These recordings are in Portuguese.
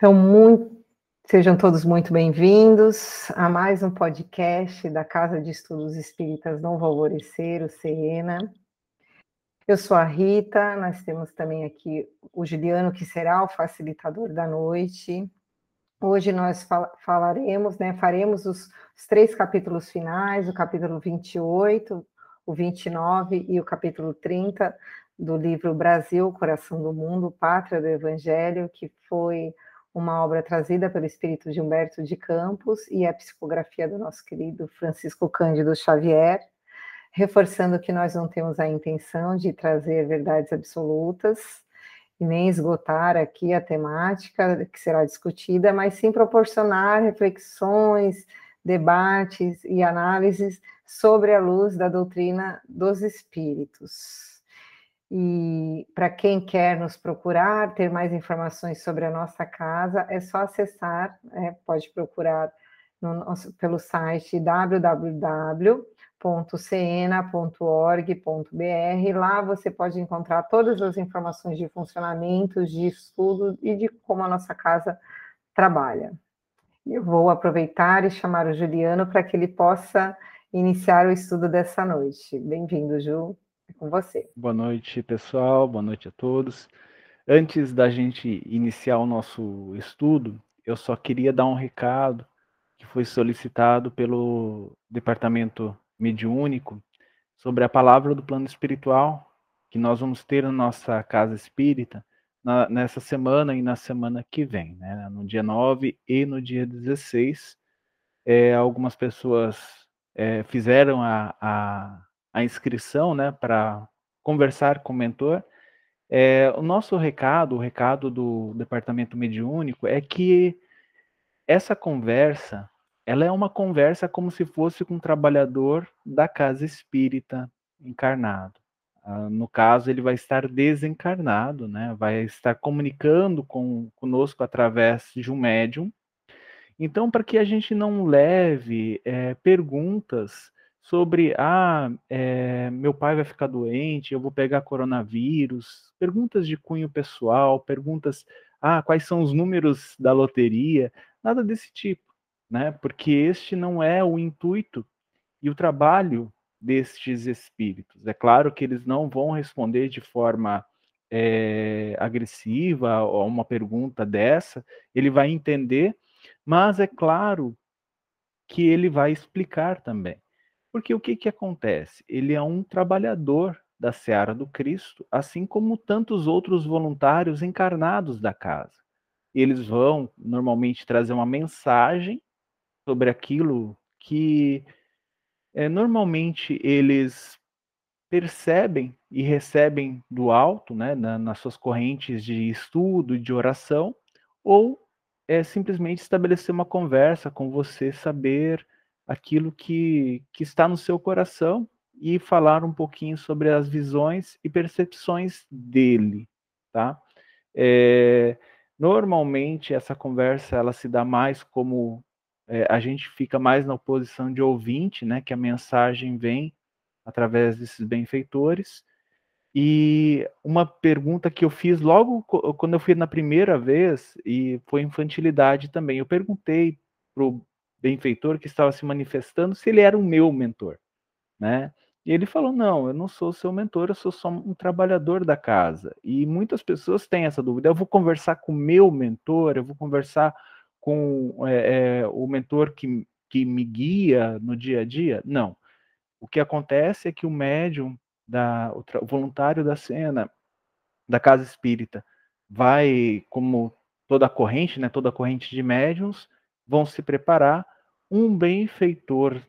Então, muito, sejam todos muito bem-vindos a mais um podcast da Casa de Estudos Espíritas Novo Alvorecer, o CENA. Eu sou a Rita, nós temos também aqui o Juliano, que será o facilitador da noite. Hoje nós fal falaremos, né, faremos os, os três capítulos finais, o capítulo 28, o 29 e o capítulo 30 do livro Brasil, Coração do Mundo, Pátria do Evangelho, que foi uma obra trazida pelo espírito de Humberto de Campos e a psicografia do nosso querido Francisco Cândido Xavier, reforçando que nós não temos a intenção de trazer verdades absolutas e nem esgotar aqui a temática que será discutida, mas sim proporcionar reflexões, debates e análises sobre a luz da doutrina dos espíritos. E para quem quer nos procurar, ter mais informações sobre a nossa casa, é só acessar, é, pode procurar nosso, pelo site www.cena.org.br. Lá você pode encontrar todas as informações de funcionamento, de estudo e de como a nossa casa trabalha. Eu vou aproveitar e chamar o Juliano para que ele possa iniciar o estudo dessa noite. Bem-vindo, Ju. É com você. Boa noite, pessoal. Boa noite a todos. Antes da gente iniciar o nosso estudo, eu só queria dar um recado que foi solicitado pelo Departamento Mediúnico sobre a palavra do plano espiritual que nós vamos ter na nossa casa espírita na, nessa semana e na semana que vem, né? no dia 9 e no dia 16. É, algumas pessoas é, fizeram a, a a inscrição, né, para conversar com o mentor. É, o nosso recado, o recado do departamento mediúnico é que essa conversa, ela é uma conversa como se fosse com um trabalhador da casa espírita encarnado. Ah, no caso, ele vai estar desencarnado, né? Vai estar comunicando com, conosco através de um médium. Então, para que a gente não leve é, perguntas sobre, ah, é, meu pai vai ficar doente, eu vou pegar coronavírus, perguntas de cunho pessoal, perguntas, ah, quais são os números da loteria, nada desse tipo, né? Porque este não é o intuito e o trabalho destes espíritos. É claro que eles não vão responder de forma é, agressiva a uma pergunta dessa, ele vai entender, mas é claro que ele vai explicar também. Porque o que, que acontece? Ele é um trabalhador da seara do Cristo, assim como tantos outros voluntários encarnados da casa. Eles vão normalmente trazer uma mensagem sobre aquilo que é, normalmente eles percebem e recebem do alto, né, na, nas suas correntes de estudo e de oração, ou é simplesmente estabelecer uma conversa com você, saber aquilo que, que está no seu coração e falar um pouquinho sobre as visões e percepções dele, tá? É, normalmente essa conversa ela se dá mais como é, a gente fica mais na posição de ouvinte, né? Que a mensagem vem através desses benfeitores. E uma pergunta que eu fiz logo quando eu fui na primeira vez, e foi infantilidade também, eu perguntei pro benfeitor que estava se manifestando se ele era o meu mentor, né? E ele falou: Não, eu não sou seu mentor, eu sou só um trabalhador da casa. E muitas pessoas têm essa dúvida. Eu vou conversar com o meu mentor, eu vou conversar com é, é, o mentor que, que me guia no dia a dia? Não. O que acontece é que o médium, da, o, voluntário da cena, da casa espírita, vai, como toda a corrente, né, toda a corrente de médiums, vão se preparar, um benfeitor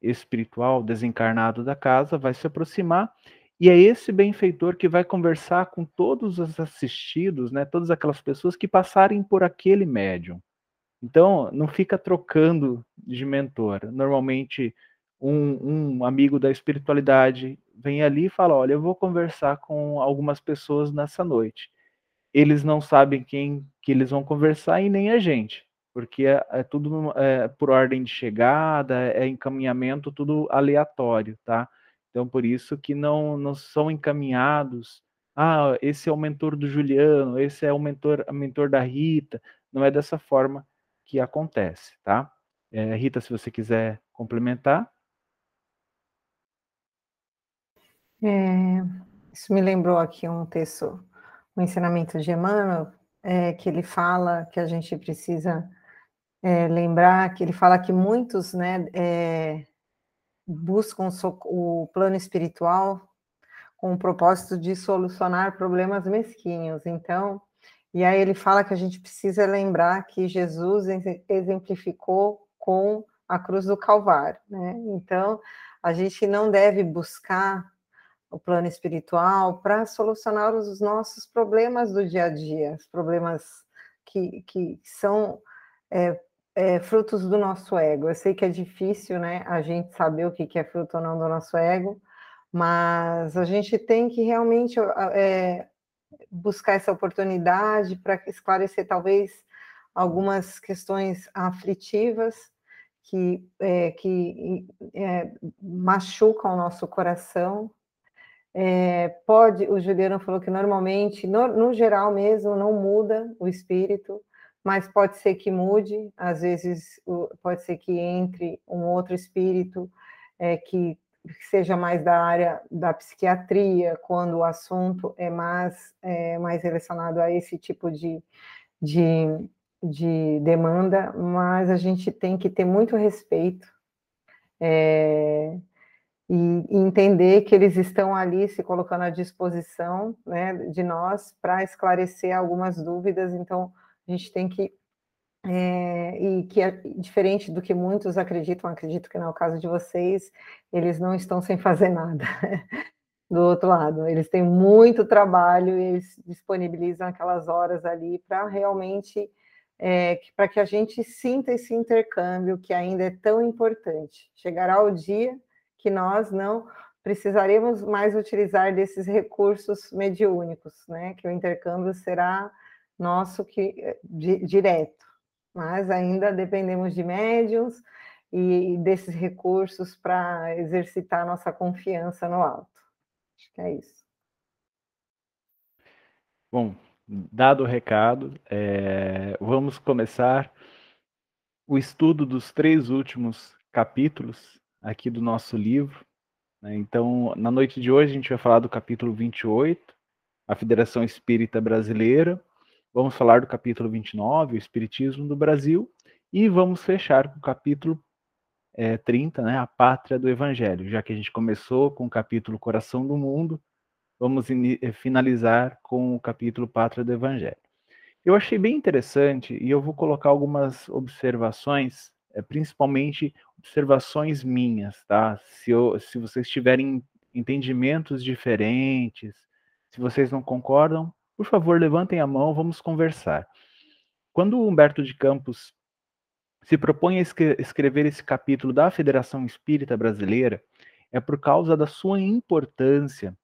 espiritual desencarnado da casa vai se aproximar e é esse benfeitor que vai conversar com todos os assistidos, né, todas aquelas pessoas que passarem por aquele médium. Então, não fica trocando de mentor. Normalmente, um, um amigo da espiritualidade vem ali e fala: Olha, eu vou conversar com algumas pessoas nessa noite. Eles não sabem quem que eles vão conversar e nem a gente porque é, é tudo é, por ordem de chegada, é encaminhamento tudo aleatório, tá? Então, por isso que não, não são encaminhados. Ah, esse é o mentor do Juliano, esse é o mentor, mentor da Rita. não é dessa forma que acontece, tá? É, Rita, se você quiser complementar. É, isso me lembrou aqui um texto, um ensinamento de Emmanuel, é, que ele fala que a gente precisa é, lembrar, que ele fala que muitos né, é, buscam o plano espiritual com o propósito de solucionar problemas mesquinhos. Então, e aí ele fala que a gente precisa lembrar que Jesus exemplificou com a cruz do Calvário, né? Então, a gente não deve buscar o plano espiritual para solucionar os nossos problemas do dia a dia, os problemas que, que são é, é, frutos do nosso ego. Eu sei que é difícil, né, a gente saber o que, é fruto ou não do nosso ego, mas a gente tem que realmente é, buscar essa oportunidade para esclarecer talvez algumas questões aflitivas que, é, que é, machucam o nosso coração. É, pode, o Juliano falou que normalmente, no, no, geral mesmo, não muda o espírito, mas pode ser que mude, às vezes pode ser que entre um outro espírito é, que seja mais da área da psiquiatria, quando o assunto é mais, é, mais relacionado a esse tipo de, de, de demanda, mas a gente tem que ter muito respeito é, e, entender que eles estão ali se colocando à disposição né, de nós para esclarecer algumas dúvidas, então a gente tem que é, e que é diferente do que muitos acreditam, acredito que não é o caso de vocês, eles não estão sem fazer nada. do outro lado, eles têm muito trabalho e eles disponibilizam aquelas horas ali para realmente é, para que a gente sinta esse intercâmbio que ainda é tão importante. Chegará o dia que nós não precisaremos mais utilizar desses recursos mediúnicos, né? Que o intercâmbio será nosso que di, direto mas ainda dependemos de médiums e desses recursos para exercitar nossa confiança no alto. Acho que é isso. Bom, dado o recado, é, vamos começar o estudo dos três últimos capítulos aqui do nosso livro. Né? Então, na noite de hoje, a gente vai falar do capítulo 28, a Federação Espírita Brasileira, Vamos falar do capítulo 29, o Espiritismo do Brasil, e vamos fechar com o capítulo é, 30, né, a Pátria do Evangelho. Já que a gente começou com o capítulo Coração do Mundo, vamos eh, finalizar com o capítulo Pátria do Evangelho. Eu achei bem interessante e eu vou colocar algumas observações, é, principalmente observações minhas, tá? Se, eu, se vocês tiverem entendimentos diferentes, se vocês não concordam, por favor, levantem a mão, vamos conversar. Quando Humberto de Campos se propõe a escrever esse capítulo da Federação Espírita Brasileira, é por causa da sua importância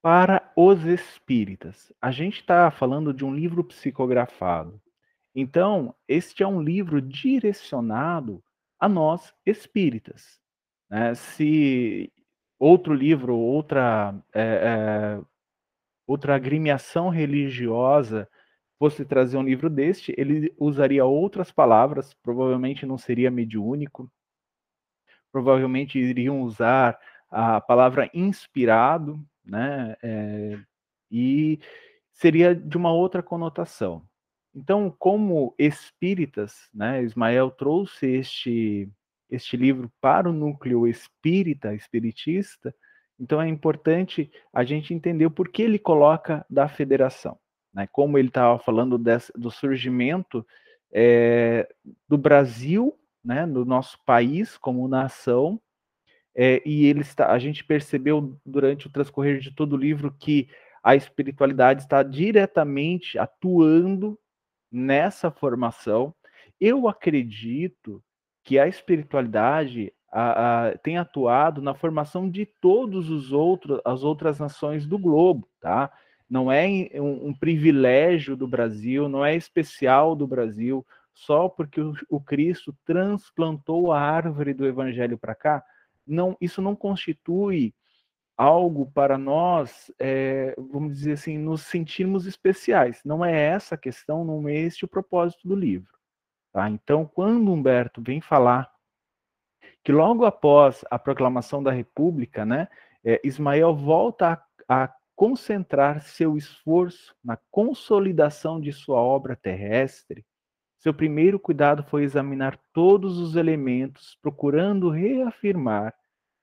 para os espíritas. A gente está falando de um livro psicografado. Então, este é um livro direcionado a nós espíritas. Né? Se outro livro, outra é, é, outra agremiação religiosa fosse trazer um livro deste, ele usaria outras palavras, provavelmente não seria mediúnico, provavelmente iriam usar a palavra inspirado, né? É, e seria de uma outra conotação. Então, como espíritas, né, Ismael trouxe este, este livro para o núcleo espírita, espiritista, então é importante a gente entender o porquê ele coloca da federação. Né? Como ele estava falando desse, do surgimento é, do Brasil, né, do nosso país como nação, é, e ele está, a gente percebeu durante o transcorrer de todo o livro que a espiritualidade está diretamente atuando nessa formação. Eu acredito que a espiritualidade a, a, tem atuado na formação de todos os outros as outras nações do globo, tá? Não é um, um privilégio do Brasil, não é especial do Brasil só porque o, o Cristo transplantou a árvore do Evangelho para cá. Não, isso não constitui algo para nós, é, vamos dizer assim, nos sentirmos especiais. Não é essa a questão, não é este o propósito do livro. Tá? Então, quando Humberto vem falar que logo após a proclamação da República, né, é, Ismael volta a, a concentrar seu esforço na consolidação de sua obra terrestre, seu primeiro cuidado foi examinar todos os elementos, procurando reafirmar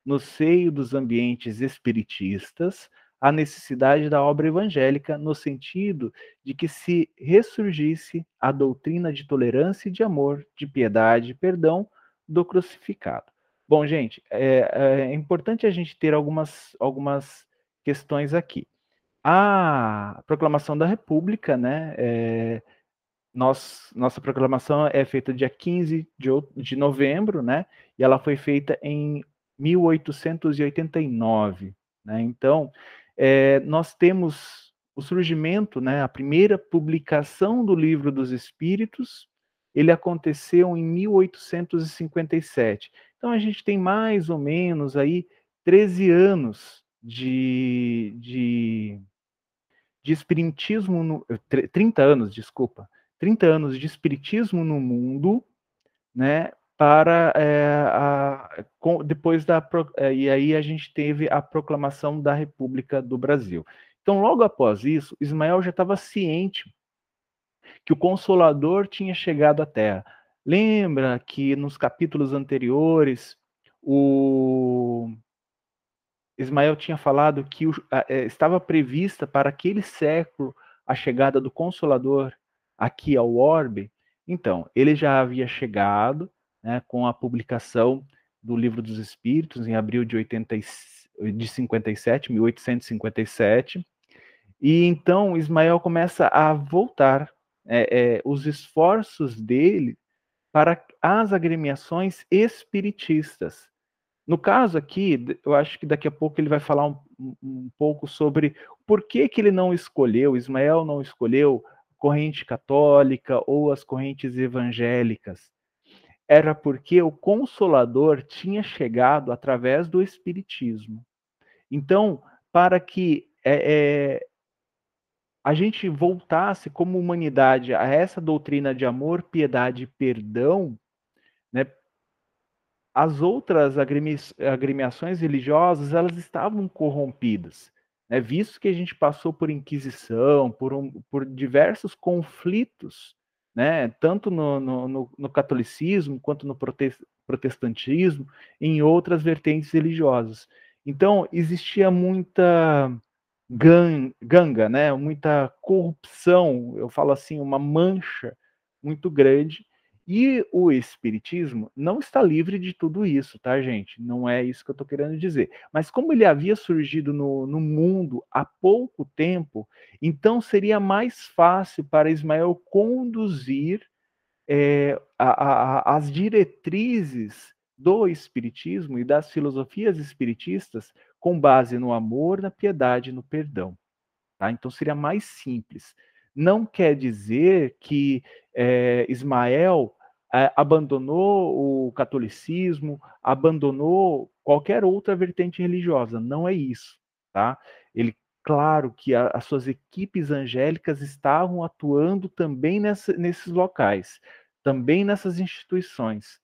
no seio dos ambientes espiritistas a necessidade da obra evangélica no sentido de que se ressurgisse a doutrina de tolerância e de amor, de piedade e perdão do crucificado. Bom, gente, é, é importante a gente ter algumas, algumas questões aqui. A proclamação da República, né, é, nós, nossa proclamação é feita dia 15 de, de novembro, né, e ela foi feita em 1889. Né? Então, é, nós temos o surgimento, né, a primeira publicação do Livro dos Espíritos, ele aconteceu em 1857. Então, a gente tem mais ou menos aí 13 anos de, de, de espiritismo, no, 30 anos, desculpa, 30 anos de espiritismo no mundo, né, para é, a, com, depois da é, e aí a gente teve a proclamação da República do Brasil. Então, logo após isso, Ismael já estava ciente que o Consolador tinha chegado à Terra. Lembra que nos capítulos anteriores o Ismael tinha falado que é, estava prevista para aquele século a chegada do Consolador aqui ao orbe. Então, ele já havia chegado, né, com a publicação do Livro dos Espíritos em abril de, 80, de 57, 1857. E então Ismael começa a voltar é, é, os esforços dele para as agremiações espiritistas. No caso aqui, eu acho que daqui a pouco ele vai falar um, um pouco sobre por que, que ele não escolheu, Ismael não escolheu corrente católica ou as correntes evangélicas era porque o Consolador tinha chegado através do Espiritismo. Então, para que é, é, a gente voltasse como humanidade a essa doutrina de amor, piedade e perdão, né, as outras agremiações religiosas elas estavam corrompidas, né, visto que a gente passou por inquisição, por, um, por diversos conflitos né, tanto no, no, no catolicismo quanto no protestantismo, em outras vertentes religiosas. Então, existia muita ganga, né, muita corrupção, eu falo assim, uma mancha muito grande e o Espiritismo não está livre de tudo isso, tá, gente? Não é isso que eu estou querendo dizer. Mas como ele havia surgido no, no mundo há pouco tempo, então seria mais fácil para Ismael conduzir é, a, a, as diretrizes do Espiritismo e das filosofias espiritistas com base no amor, na piedade e no perdão. Tá? Então seria mais simples não quer dizer que é, Ismael é, abandonou o catolicismo, abandonou qualquer outra vertente religiosa. Não é isso, tá? Ele, claro que a, as suas equipes angélicas estavam atuando também nessa, nesses locais, também nessas instituições.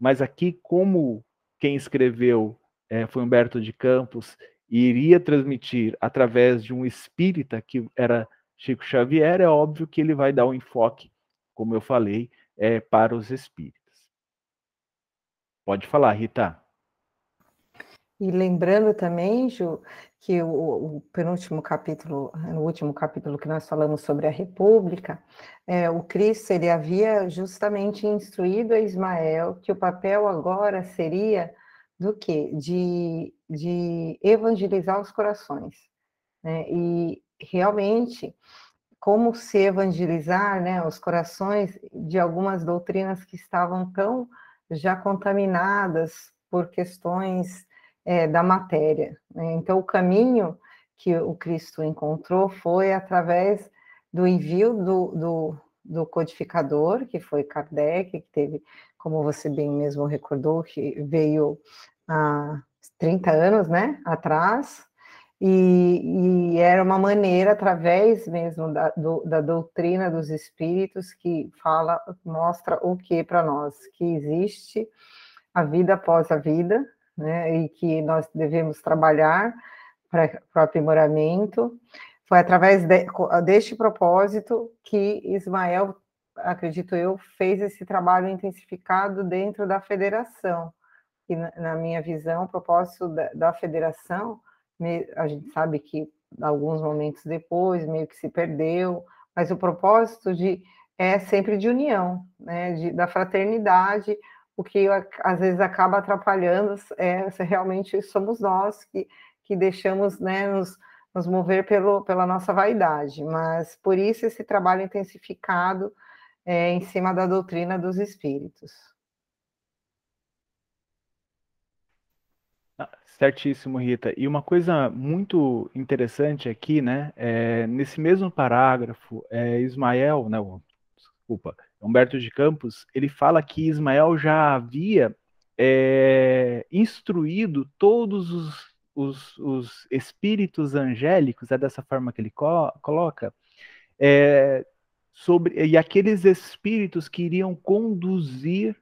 Mas aqui, como quem escreveu é, foi Humberto de Campos e iria transmitir através de um espírita que era Chico Xavier, é óbvio que ele vai dar um enfoque, como eu falei, é, para os espíritos. Pode falar, Rita. E lembrando também, Ju, que o, o, penúltimo capítulo, no último capítulo que nós falamos sobre a República, é, o Cristo ele havia justamente instruído a Ismael que o papel agora seria do quê? De, de evangelizar os corações. Né? E realmente como se evangelizar né, os corações de algumas doutrinas que estavam tão já contaminadas por questões é, da matéria. Né? Então, o caminho que o Cristo encontrou foi através do envio do, do, do codificador, que foi Kardec, que teve, como você bem mesmo recordou, que veio há 30 anos né, atrás, E, e, era uma maneira, através mesmo da, do, da doutrina dos espíritos, que fala, mostra o que para nós? Que existe a vida após a vida, né, e que nós devemos trabalhar para o aprimoramento. Foi através de, deste propósito que Ismael, acredito eu, fez esse trabalho intensificado dentro da federação. E, na, na minha visão, o propósito da, da federação a gente sabe que alguns momentos depois meio que se perdeu, mas o propósito de é sempre de união, né, de, da fraternidade, o que às vezes acaba atrapalhando é se realmente somos nós que, que deixamos né, nos, nos mover pelo, pela nossa vaidade, mas por isso esse trabalho intensificado é, em cima da doutrina dos espíritos. Certíssimo, Rita. E uma coisa muito interessante aqui, né? É, nesse mesmo parágrafo, é, Ismael, né? Desculpa, Humberto de Campos, ele fala que Ismael já havia é, instruído todos os, os, os, espíritos angélicos, é dessa forma que ele co coloca, é, sobre e aqueles espíritos que iriam conduzir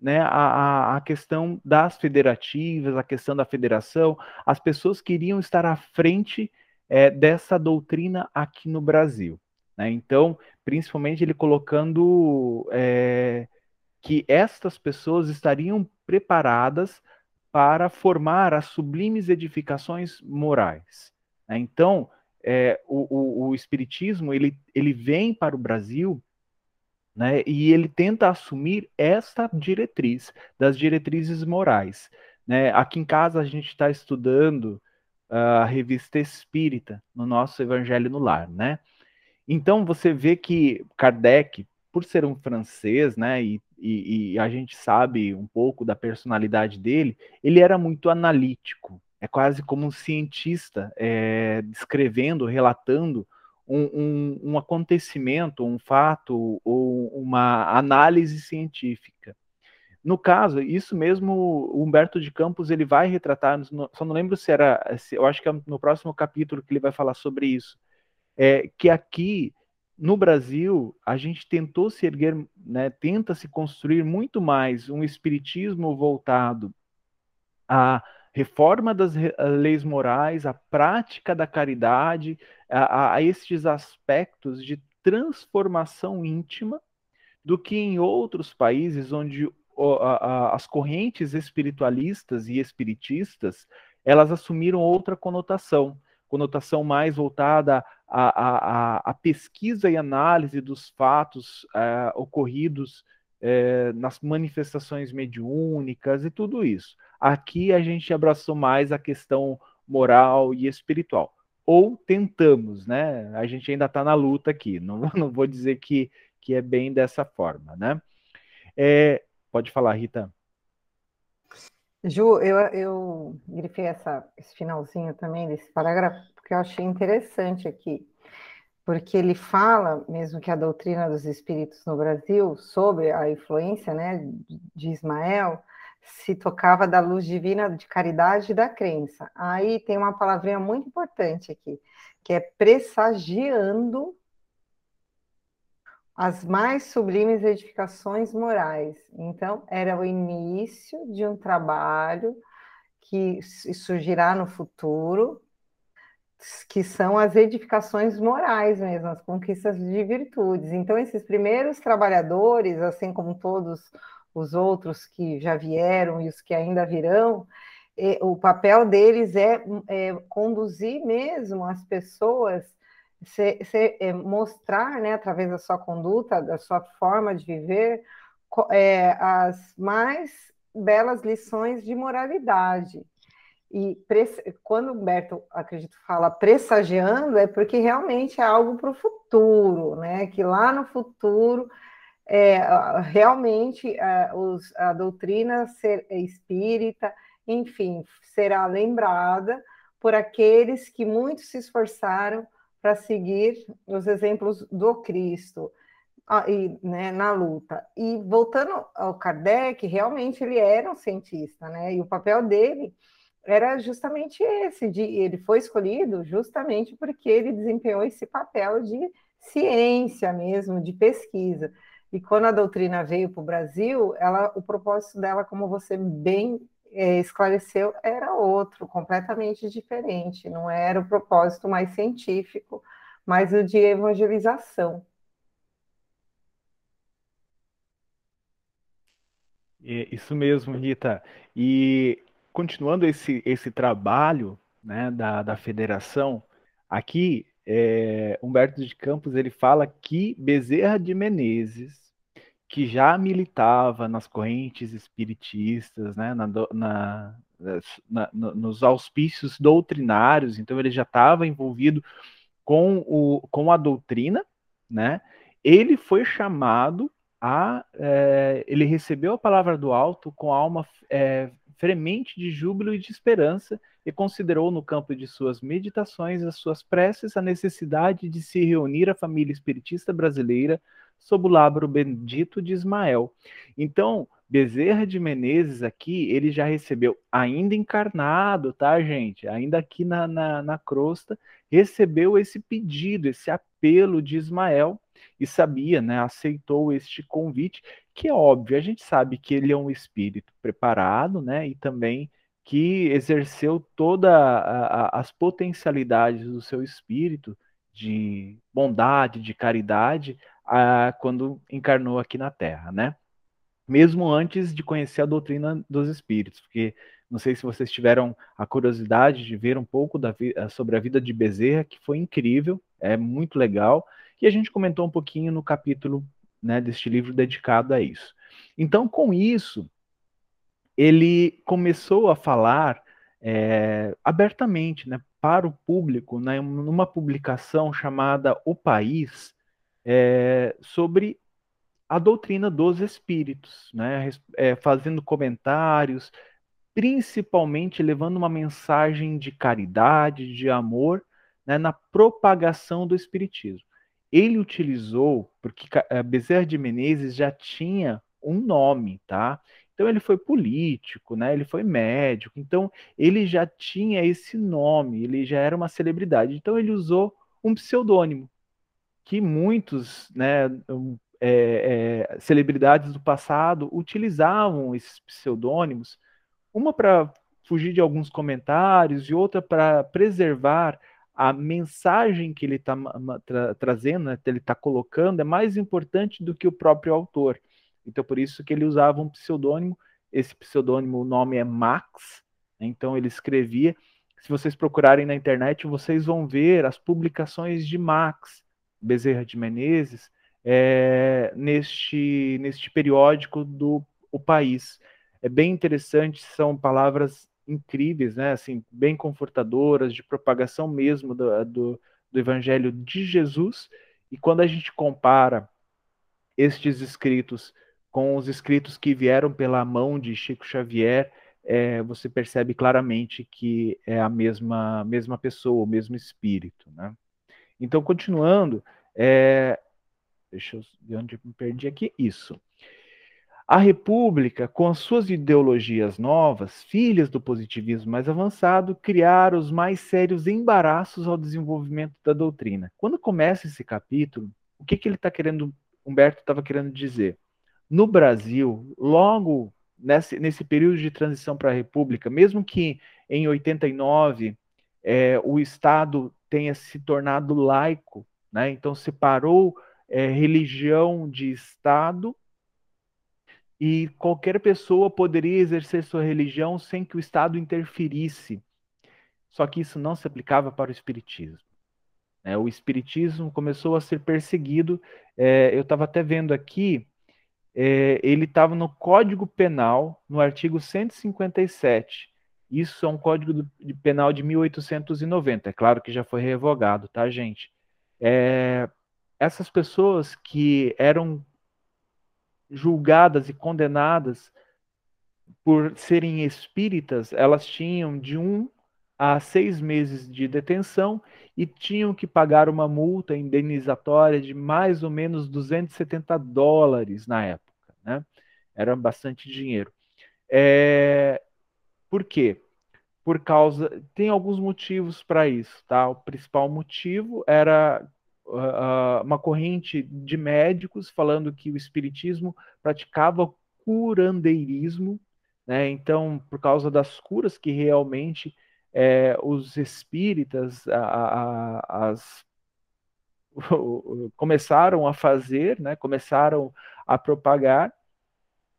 né, a, a questão das federativas, a questão da federação, as pessoas queriam estar à frente é, dessa doutrina aqui no Brasil. Né? Então, principalmente ele colocando é, que estas pessoas estariam preparadas para formar as sublimes edificações morais. Né? Então, é, o, o, o, Espiritismo ele, ele vem para o Brasil né? E ele tenta assumir esta diretriz, das diretrizes morais. Né? Aqui em casa a gente está estudando ah, a revista Espírita no nosso Evangelho no Lar, né? Então você vê que Kardec, por ser um francês, né, e, e, e a gente sabe um pouco da personalidade dele, ele era muito analítico, é quase como um cientista é, descrevendo, relatando um, um, um acontecimento, um fato ou uma análise científica. No caso, isso mesmo, o Humberto de Campos ele vai retratar, só não lembro se era, eu acho que é no próximo capítulo que ele vai falar sobre isso, é que aqui no Brasil a gente tentou se erguer, né, tenta se construir muito mais um espiritismo voltado a reforma das leis morais, a prática da caridade, a, a estes aspectos de transformação íntima, do que em outros países onde as correntes espiritualistas e espiritistas elas assumiram outra conotação, conotação mais voltada à, à, à pesquisa e análise dos fatos é, ocorridos é, nas manifestações mediúnicas e tudo isso. Aqui a gente abraçou mais a questão moral e espiritual. Ou tentamos, né? A gente ainda está na luta aqui. Não, não vou dizer que, que é bem dessa forma, né? É, pode falar, Rita. Ju, eu, eu grifei essa, esse finalzinho também desse parágrafo, porque eu achei interessante aqui, porque ele fala, mesmo que a doutrina dos espíritos no Brasil, sobre a influência né, de Ismael, se tocava da luz divina de caridade e da crença. Aí tem uma palavrinha muito importante aqui, que é pressagiando as mais sublimes edificações morais. Então, era o início de um trabalho que surgirá no futuro, que são as edificações morais mesmo, as conquistas de virtudes. Então, esses primeiros trabalhadores, assim como todos os outros que já vieram e os que ainda virão, o papel deles é, é conduzir mesmo as pessoas, se, se, é, mostrar, né, através da sua conduta, da sua forma de viver, é, as mais belas lições de moralidade. E quando Humberto, acredito, fala pressagiando, é porque realmente é algo para o futuro, né? Que lá no futuro é, realmente a, é, os, a doutrina ser, espírita, enfim, será lembrada por aqueles que muito se esforçaram para seguir os exemplos do Cristo e, né, na luta. E voltando ao Kardec, realmente ele era um cientista, né? E o papel dele era justamente esse, de, ele foi escolhido justamente porque ele desempenhou esse papel de ciência mesmo, de pesquisa. E quando a doutrina veio para o Brasil, ela, o propósito dela, como você bem é, esclareceu, era outro, completamente diferente. Não era o propósito mais científico, mas o de evangelização. Isso mesmo, Rita. E continuando esse, esse trabalho né, da, da federação, aqui é, Humberto de Campos ele fala que Bezerra de Menezes, que já militava nas correntes espiritistas, né, na, na, na, nos auspícios doutrinários, então ele já estava envolvido com, o, com a doutrina, né? Ele foi chamado a, é, ele recebeu a palavra do alto com alma é, fremente de júbilo e de esperança e considerou no campo de suas meditações, as suas preces, a necessidade de se reunir a família espiritista brasileira sob o labro bendito de Ismael. Então, Bezerra de Menezes aqui, ele já recebeu, ainda encarnado, tá, gente? Ainda aqui na, na, na crosta, recebeu esse pedido, esse apelo de Ismael e sabia, né, aceitou este convite, que é óbvio, a gente sabe que ele é um espírito preparado, né, e também que exerceu todas as potencialidades do seu espírito de bondade, de caridade, a, quando encarnou aqui na Terra, né? Mesmo antes de conhecer a doutrina dos espíritos, porque não sei se vocês tiveram a curiosidade de ver um pouco da, sobre a vida de Bezerra, que foi incrível, é muito legal, e a gente comentou um pouquinho no capítulo né, deste livro dedicado a isso. Então, com isso, ele começou a falar é, abertamente né, para o público, né, numa publicação chamada O País, é, sobre a doutrina dos espíritos, né, é, fazendo comentários, principalmente levando uma mensagem de caridade, de amor, né, na propagação do espiritismo. Ele utilizou, porque eh, Bezerra de Menezes já tinha um nome, tá? Então ele foi político, né? Ele foi médico, então ele já tinha esse nome, ele já era uma celebridade. Então ele usou um pseudônimo que muitos, né, é, é, celebridades do passado utilizavam esses pseudônimos, uma para fugir de alguns comentários e outra para preservar a mensagem que ele está tra trazendo, né, ele está colocando, é mais importante do que o próprio autor. Então, por isso que ele usava um pseudônimo. Esse pseudônimo, o nome é Max. Né, então, ele escrevia. Se vocês procurarem na internet, vocês vão ver as publicações de Max Bezerra de Menezes é, neste, neste periódico do O País. É bem interessante, são palavras incríveis, né? Assim, bem confortadoras, de propagação mesmo do, do, do Evangelho de Jesus. E quando a gente compara estes escritos com os escritos que vieram pela mão de Chico Xavier, é, você percebe claramente que é a mesma, mesma pessoa, o mesmo espírito. Né? Então, continuando, é, deixa eu onde eu me perdi aqui. Isso. A República, com as suas ideologias novas, filhas do positivismo mais avançado, criaram os mais sérios embaraços ao desenvolvimento da doutrina. Quando começa esse capítulo, o que, que ele está querendo, Humberto estava querendo dizer? No Brasil, logo nesse, nesse período de transição para a República, mesmo que em 89 é, o Estado tenha se tornado laico, né? então separou é, religião de Estado e qualquer pessoa poderia exercer sua religião sem que o Estado interferisse. Só que isso não se aplicava para o Espiritismo. É, o Espiritismo começou a ser perseguido. É, eu estava até vendo aqui, é, ele estava no Código Penal, no artigo 157. Isso é um Código do, de Penal de 1890. É claro que já foi revogado, tá, gente? É, essas pessoas que eram julgadas e condenadas por serem espíritas, elas tinham de um a seis meses de detenção e tinham que pagar uma multa indenizatória de mais ou menos 270 dólares na época. Né? Era bastante dinheiro. É... Por quê? por causa. Tem alguns motivos para isso, tá? O principal motivo era uma corrente de médicos falando que o espiritismo praticava curandeirismo, né? Então, por causa das curas que realmente é, os espíritas, a, a, as começaram a fazer, né, começaram a propagar,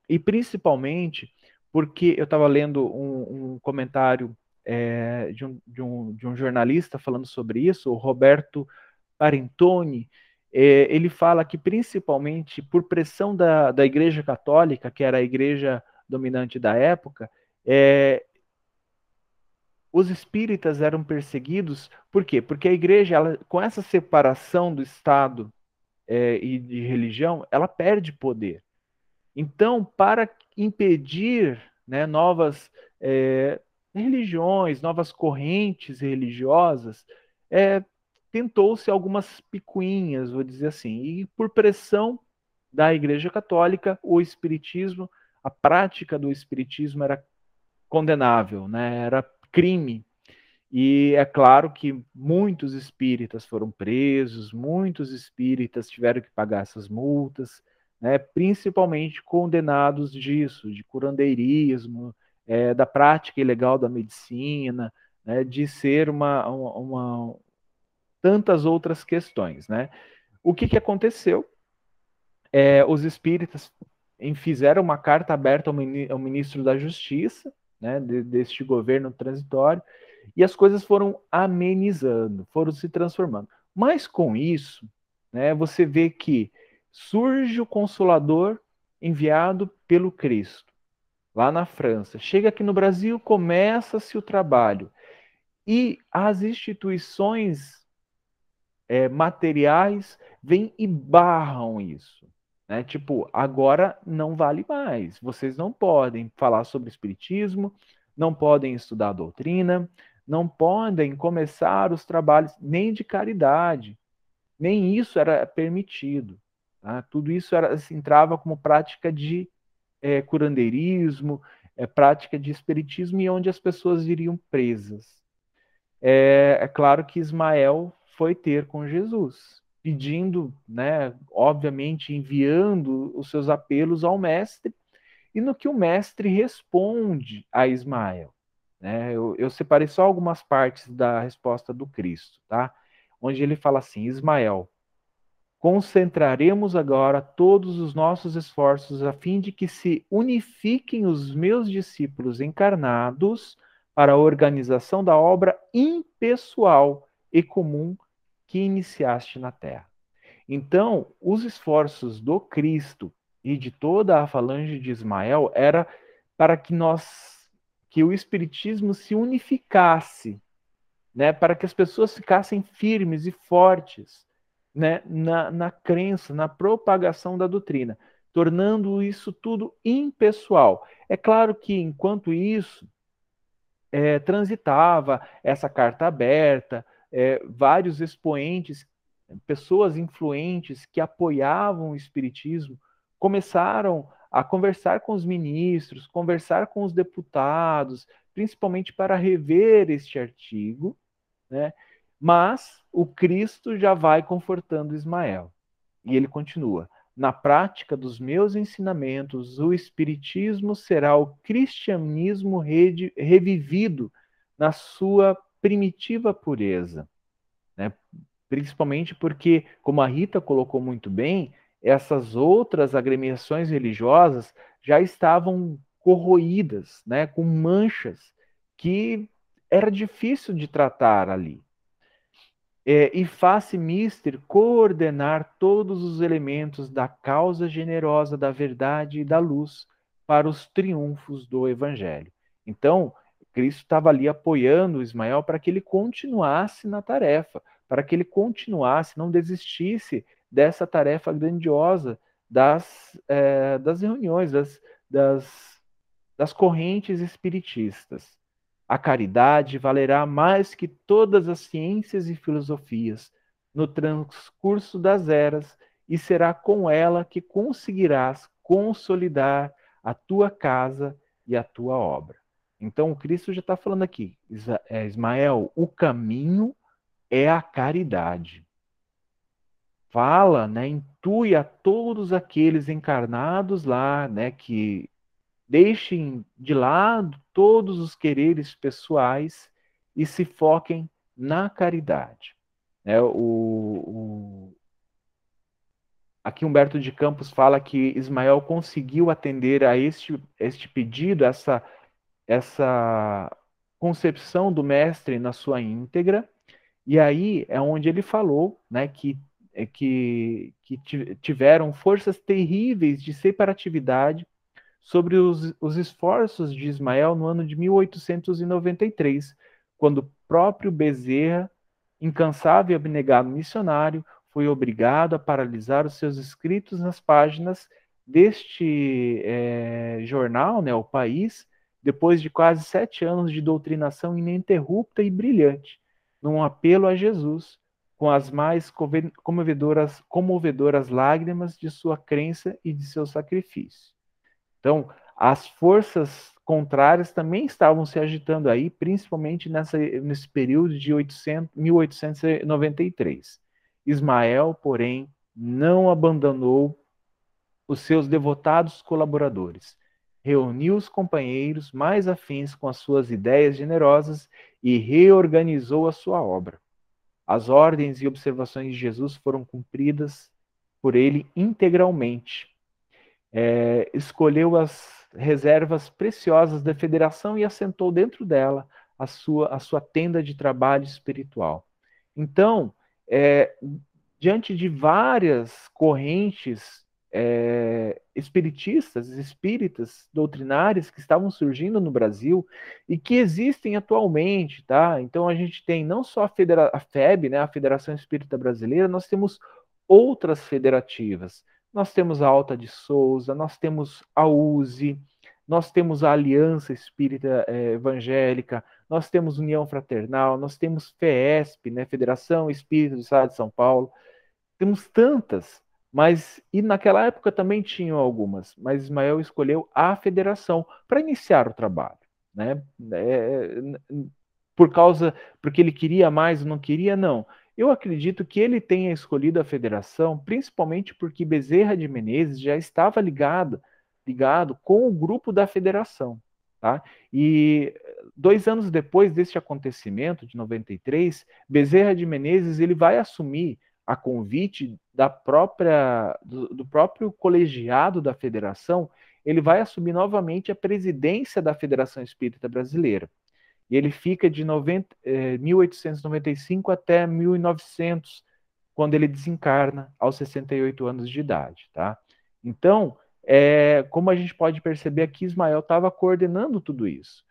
e principalmente porque eu estava lendo um, um comentário é, de, um, de, um, de, um, jornalista falando sobre isso, o Roberto Parentoni, é, ele fala que principalmente por pressão da, da Igreja Católica, que era a igreja dominante da época, é, os espíritas eram perseguidos, por quê? Porque a igreja, ela, com essa separação do Estado é, e de religião, ela perde poder. Então, para impedir né, novas religiões, novas correntes religiosas, é, tentou-se algumas picuinhas, vou dizer assim, e por pressão da Igreja Católica, o Espiritismo, a prática do Espiritismo era condenável, né? era crime. E é claro que muitos espíritas foram presos, muitos espíritas tiveram que pagar essas multas, né, principalmente condenados disso, de curandeirismo, é, da prática ilegal da medicina, né, de ser uma, uma, uma, tantas outras questões. Né? O que, que aconteceu? É, os espíritas fizeram uma carta aberta ao, ministro da Justiça, né, deste governo transitório, e as coisas foram amenizando, foram se transformando. Mas com isso, né, você vê que surge o Consolador enviado pelo Cristo, lá na França. Chega aqui no Brasil, começa-se o trabalho. E as instituições é, materiais vêm e barram isso. Né? Tipo, agora não vale mais. Vocês não podem falar sobre espiritismo, não podem estudar doutrina, não podem começar os trabalhos nem de caridade. Nem isso era permitido. Tá? Tudo isso era, assim, entrava como prática de é, curandeirismo, é, prática de espiritismo e onde as pessoas iriam presas. É, é claro que Ismael foi ter com Jesus pedindo, né, obviamente enviando os seus apelos ao mestre, e no que o mestre responde a Ismael. Né? Eu, eu separei só algumas partes da resposta do Cristo, tá? Onde ele fala assim: Ismael, concentraremos agora todos os nossos esforços a fim de que se unifiquem os meus discípulos encarnados para a organização da obra impessoal e comum que iniciaste na terra. Então, os esforços do Cristo e de toda a falange de Ismael era para que nós que o espiritismo se unificasse, né, para que as pessoas ficassem firmes e fortes, né, na, na crença, na propagação da doutrina, tornando isso tudo impessoal. É claro que enquanto isso é, transitava essa carta aberta, é, vários expoentes, pessoas influentes que apoiavam o Espiritismo, começaram a conversar com os ministros, conversar com os deputados, principalmente para rever este artigo, né? mas o Cristo já vai confortando Ismael. E ele continua: na prática dos meus ensinamentos, o Espiritismo será o cristianismo revivido na sua primitiva pureza. Né? Principalmente porque, como a Rita colocou muito bem, essas outras agremiações religiosas já estavam corroídas, né, com manchas que era difícil de tratar ali. É, e faz-se mister coordenar todos os elementos da causa generosa da verdade e da luz para os triunfos do Evangelho. Então, Cristo estava ali apoiando Ismael para que ele continuasse na tarefa, para que ele continuasse, não desistisse dessa tarefa grandiosa das, é, das reuniões, das, das, das correntes espiritistas. A caridade valerá mais que todas as ciências e filosofias no transcurso das eras, e será com ela que conseguirás consolidar a tua casa e a tua obra. Então, o Cristo já está falando aqui, é, Ismael, o caminho é a caridade. Fala, né, intui a todos aqueles encarnados lá, né, que deixem de lado todos os quereres pessoais e se foquem na caridade. É, o, o, aqui Humberto de Campos fala que Ismael conseguiu atender a este, este pedido, essa, essa concepção do mestre na sua íntegra, e aí é onde ele falou né, que, é que, que tiveram forças terríveis de separatividade sobre os, os esforços de Ismael no ano de 1893, quando o próprio Bezerra, incansável e abnegado missionário, foi obrigado a paralisar os seus escritos nas páginas deste é, jornal, né, O País, depois de quase sete anos de doutrinação ininterrupta e brilhante, num apelo a Jesus, com as mais comovedoras, comovedoras lágrimas de sua crença e de seu sacrifício. Então, as forças contrárias também estavam se agitando aí, principalmente nessa, nesse período de 800, 1893. Ismael, porém, não abandonou os seus devotados colaboradores. Reuniu os companheiros mais afins com as suas ideias generosas e reorganizou a sua obra. As ordens e observações de Jesus foram cumpridas por ele integralmente é, escolheu as reservas preciosas da federação e assentou dentro dela a sua, a sua tenda de trabalho espiritual. Então, é, diante de várias correntes é, espiritistas, espíritas, doutrinárias que estavam surgindo no Brasil e que existem atualmente, tá? Então a gente tem não só a, Federa a FEB, né, a Federação Espírita Brasileira, nós temos outras federativas. Nós temos a Alta de Souza, nós temos a USE, nós temos a Aliança Espírita é, Evangélica, nós temos União Fraternal, nós temos FESP, né, Federação Espírita do Estado de São Paulo, temos tantas, mas e naquela época também tinham algumas, mas Ismael escolheu a federação para iniciar o trabalho, né? É, por causa porque ele queria mais não queria, não. Eu acredito que ele tenha escolhido a federação principalmente porque Bezerra de Menezes já estava ligado, ligado com o grupo da federação. Tá? E dois anos depois deste acontecimento, de 93, Bezerra de Menezes ele vai assumir a convite da própria do, do próprio colegiado da federação, ele vai assumir novamente a presidência da Federação Espírita Brasileira. E ele fica de 90, eh, 1895 até 1900, quando ele desencarna aos 68 anos de idade, tá? Então, é, como a gente pode perceber aqui, Ismael estava coordenando tudo isso.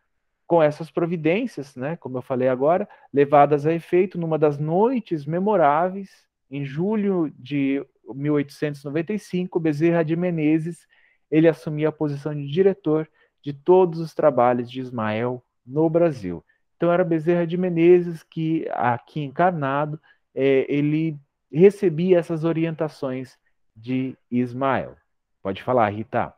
Com essas providências, né, como eu falei agora, levadas a efeito numa das noites memoráveis, em julho de 1895, Bezerra de Menezes, ele assumia a posição de diretor de todos os trabalhos de Ismael no Brasil. Então era Bezerra de Menezes que, aqui encarnado, é, ele recebia essas orientações de Ismael. Pode falar, Rita.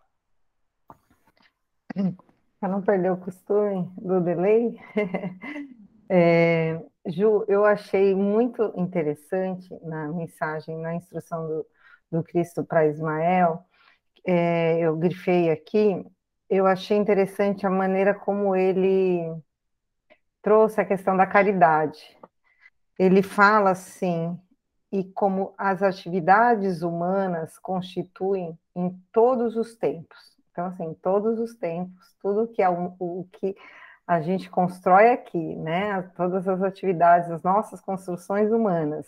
Para não perder o costume do delay, é, Ju, eu achei muito interessante na mensagem, na instrução do, do Cristo para Ismael, é, eu grifei aqui eu achei interessante a maneira como ele trouxe a questão da caridade. Ele fala assim, e como as atividades humanas constituem em todos os tempos. Então, assim, todos os tempos, tudo que é o, o que a gente constrói aqui, né? Todas as atividades, as nossas construções humanas,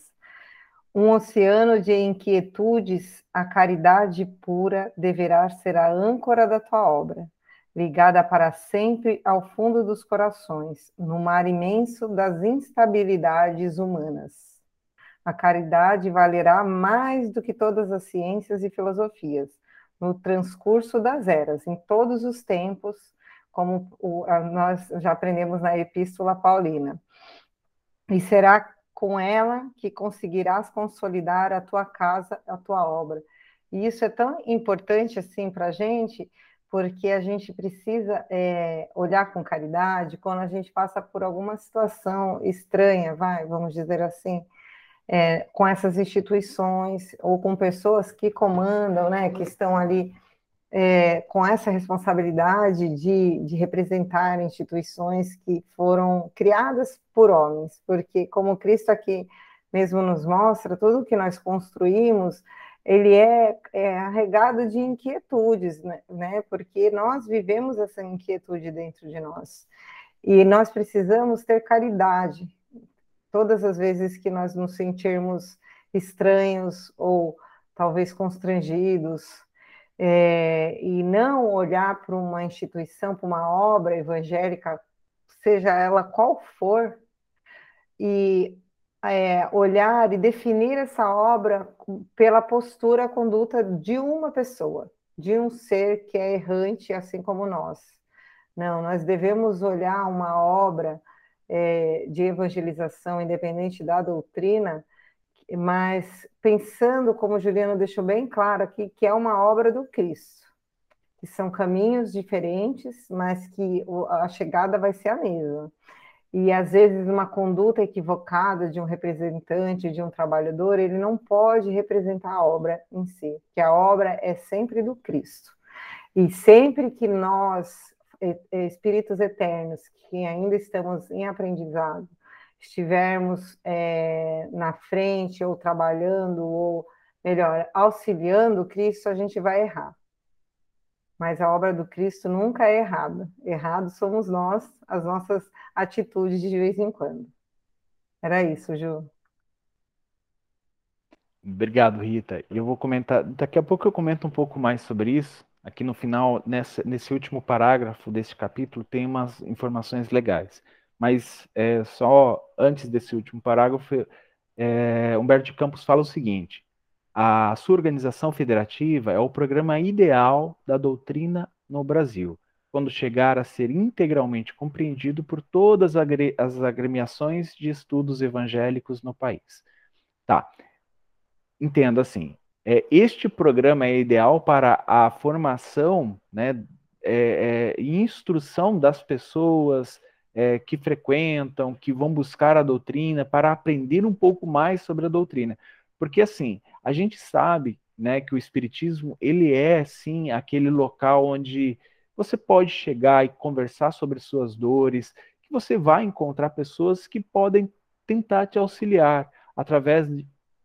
um oceano de inquietudes, a caridade pura deverá ser a âncora da tua obra, ligada para sempre ao fundo dos corações, no mar imenso das instabilidades humanas. A caridade valerá mais do que todas as ciências e filosofias, no transcurso das eras, em todos os tempos, como o, nós já aprendemos na Epístola Paulina. E será com ela que conseguirás consolidar a tua casa, a tua obra. E isso é tão importante assim para a gente, porque a gente precisa é, olhar com caridade quando a gente passa por alguma situação estranha, vai, vamos dizer assim, é, com essas instituições ou com pessoas que comandam, né, que estão ali é, com essa responsabilidade de, de representar instituições que foram criadas por homens, porque como Cristo aqui mesmo nos mostra, tudo que nós construímos ele é, é arregado de inquietudes, né, né? Porque nós vivemos essa inquietude dentro de nós. E nós precisamos ter caridade. Todas as vezes que nós nos sentirmos estranhos ou talvez constrangidos, é, e não olhar para uma instituição, para uma obra evangélica, seja ela qual for, e é, olhar e definir essa obra pela postura, a conduta de uma pessoa, de um ser que é errante, assim como nós. Não, nós devemos olhar uma obra é, de evangelização, independente da doutrina, mas pensando, como Juliano deixou bem claro aqui, que é uma obra do Cristo, que são caminhos diferentes, mas que a chegada vai ser a mesma e às vezes uma conduta equivocada de um representante, de um trabalhador, ele não pode representar a obra em si, que a obra é sempre do Cristo. E sempre que nós, espíritos eternos, que ainda estamos em aprendizado, estivermos é, na frente ou trabalhando, ou melhor, auxiliando Cristo, a gente vai errar mas a obra do Cristo nunca é errada. Errado somos nós, as nossas atitudes de vez em quando. Era isso, Ju. Obrigado, Rita. Eu vou comentar, daqui a pouco eu comento um pouco mais sobre isso. Aqui no final, nessa, nesse último parágrafo desse capítulo, tem umas informações legais. Mas é, só antes desse último parágrafo, é, Humberto de Campos fala o seguinte: a sua organização federativa é o programa ideal da doutrina no Brasil, quando chegar a ser integralmente compreendido por todas as agremiações de estudos evangélicos no país. Tá. Entenda assim, é, este programa é ideal para a formação né, é, é, e instrução das pessoas é, que frequentam, que vão buscar a doutrina, para aprender um pouco mais sobre a doutrina. Porque assim, a gente sabe, né, que o espiritismo, ele é sim aquele local onde você pode chegar e conversar sobre suas dores, que você vai encontrar pessoas que podem tentar te auxiliar através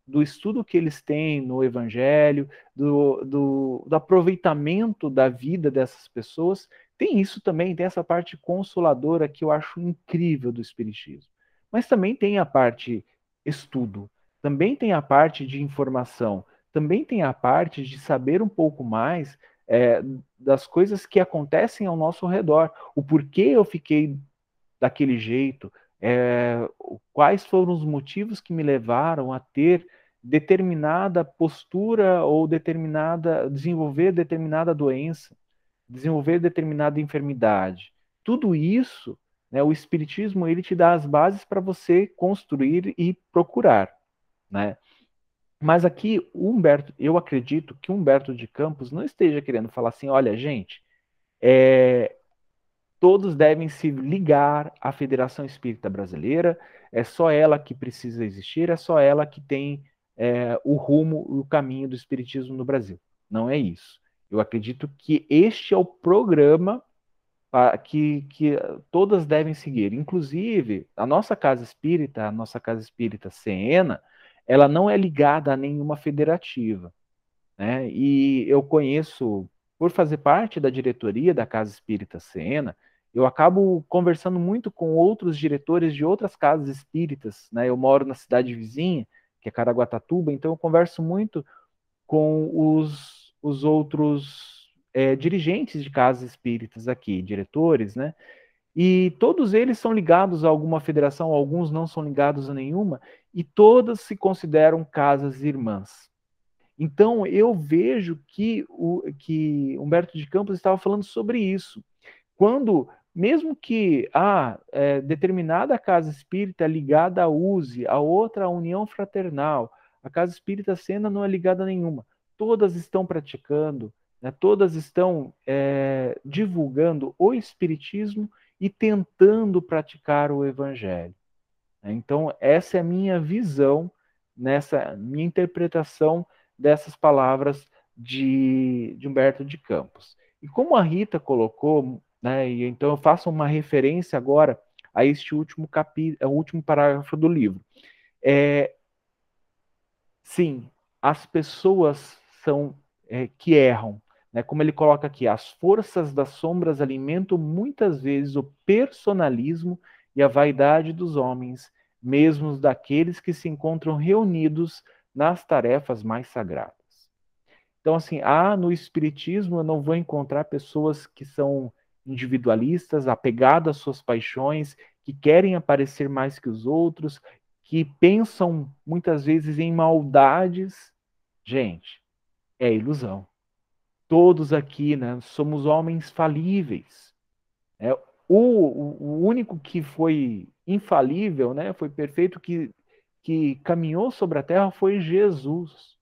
do estudo que eles têm no Evangelho, do, do, do, aproveitamento da vida dessas pessoas. Tem isso também, tem essa parte consoladora que eu acho incrível do Espiritismo. Mas também tem a parte estudo, também tem a parte de informação, também tem a parte de saber um pouco mais é, das coisas que acontecem ao nosso redor, o porquê eu fiquei daquele jeito, é, quais foram os motivos que me levaram a ter determinada postura ou determinada desenvolver determinada doença, desenvolver determinada enfermidade. Tudo isso, né, o espiritismo ele te dá as bases para você construir e procurar né? Mas aqui, Humberto, eu acredito que Humberto de Campos não esteja querendo falar assim, olha, gente, é, todos devem se ligar à Federação Espírita Brasileira, é só ela que precisa existir, é só ela que tem é, o rumo, o caminho do Espiritismo no Brasil. Não é isso. Eu acredito que este é o programa que, que todas devem seguir. Inclusive, a nossa casa espírita, a nossa casa espírita Cena, ela não é ligada a nenhuma federativa. Né? E eu conheço, por fazer parte da diretoria da Casa Espírita Sena, eu acabo conversando muito com outros diretores de outras casas espíritas. Né? Eu moro na cidade vizinha, que é Caraguatatuba, então eu converso muito com os, os outros é, dirigentes de casas espíritas aqui, diretores, né? E todos eles são ligados a alguma federação, alguns não são ligados a nenhuma, e todas se consideram casas irmãs. Então eu vejo que o que Humberto de Campos estava falando sobre isso. Quando, mesmo que a ah, é, determinada casa espírita ligada à USE, a outra à União Fraternal, a casa espírita Sena não é ligada a nenhuma, todas estão praticando né, todas estão é, divulgando o Espiritismo e tentando praticar o Evangelho. Então, essa é a minha visão, nessa minha interpretação dessas palavras de, de Humberto de Campos. E como a Rita colocou, né, e então eu faço uma referência agora a este último capítulo, último parágrafo do livro. É, sim, as pessoas são é, que erram, né, como ele coloca aqui, as forças das sombras alimentam muitas vezes o personalismo e a vaidade dos homens, mesmo daqueles que se encontram reunidos nas tarefas mais sagradas. Então, assim, ah, no Espiritismo eu não vou encontrar pessoas que são individualistas, apegadas às suas paixões, que querem aparecer mais que os outros, que pensam muitas vezes em maldades. Gente, é ilusão. Todos aqui, né, somos homens falíveis. É, o, o único que foi infalível, né, foi perfeito, que, que caminhou sobre a terra foi Jesus.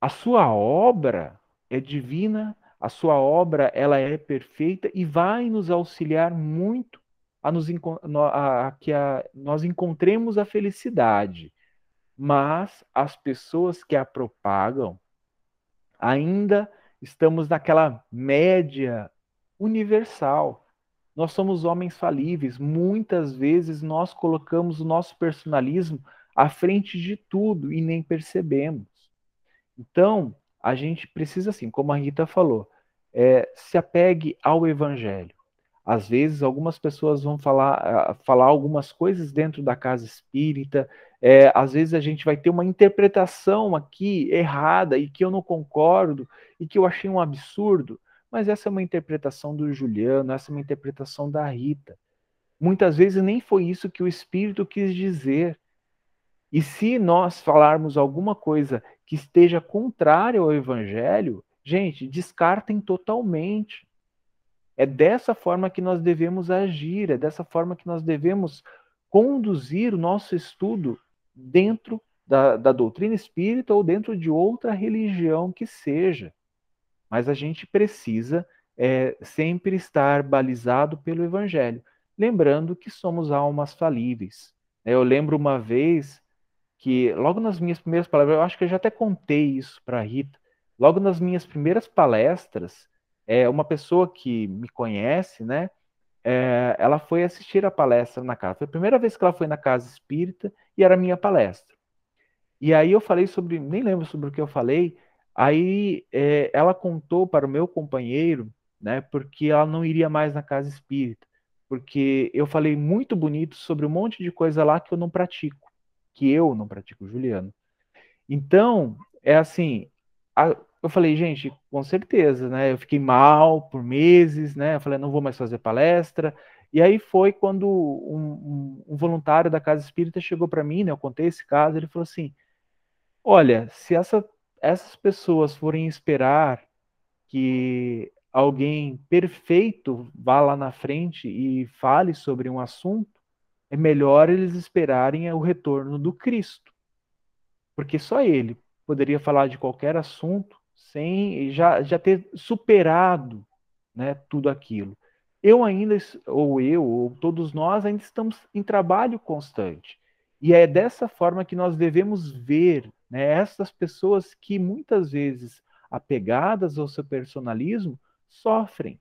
A sua obra é divina, a sua obra ela é perfeita e vai nos auxiliar muito a, nos, a, a que a, nós encontremos a felicidade. Mas as pessoas que a propagam ainda estamos naquela média universal. Nós somos homens falíveis. Muitas vezes nós colocamos o nosso personalismo à frente de tudo e nem percebemos. Então, a gente precisa, assim, como a Rita falou, é, se apegue ao Evangelho. Às vezes, algumas pessoas vão falar, falar algumas coisas dentro da casa espírita, é, às vezes a gente vai ter uma interpretação aqui errada e que eu não concordo e que eu achei um absurdo, mas essa é uma interpretação do Juliano, essa é uma interpretação da Rita. Muitas vezes nem foi isso que o Espírito quis dizer. E se nós falarmos alguma coisa que esteja contrária ao Evangelho, gente, descartem totalmente. É dessa forma que nós devemos agir, é dessa forma que nós devemos conduzir o nosso estudo dentro da, da doutrina espírita ou dentro de outra religião que seja. Mas a gente precisa é, sempre estar balizado pelo Evangelho, lembrando que somos almas falíveis. Eu lembro uma vez que logo nas minhas primeiras palestras, eu acho que eu já até contei isso para a Rita, logo nas minhas primeiras palestras, é, uma pessoa que me conhece, né, é, ela foi assistir a palestra na casa. Foi a primeira vez que ela foi na casa espírita e era minha palestra. E aí eu falei sobre, nem lembro sobre o que eu falei, aí é, ela contou para o meu companheiro, né, porque ela não iria mais na casa espírita, porque eu falei muito bonito sobre um monte de coisa lá que eu não pratico que eu não pratico Juliano. Então, é assim, a, eu falei, gente, com certeza, né? Eu fiquei mal por meses, né? Eu falei, não vou mais fazer palestra. E aí foi quando um, um, um voluntário da Casa Espírita chegou para mim, né? Eu contei esse caso, ele falou assim: olha, se essa, essas pessoas forem esperar que alguém perfeito vá lá na frente e fale sobre um assunto, é melhor eles esperarem o retorno do Cristo. Porque só ele poderia falar de qualquer assunto sem já, já ter superado né, tudo aquilo. Eu ainda, ou eu, ou todos nós, ainda estamos em trabalho constante. E é dessa forma que nós devemos ver né, essas pessoas que muitas vezes, apegadas ao seu personalismo, sofrem,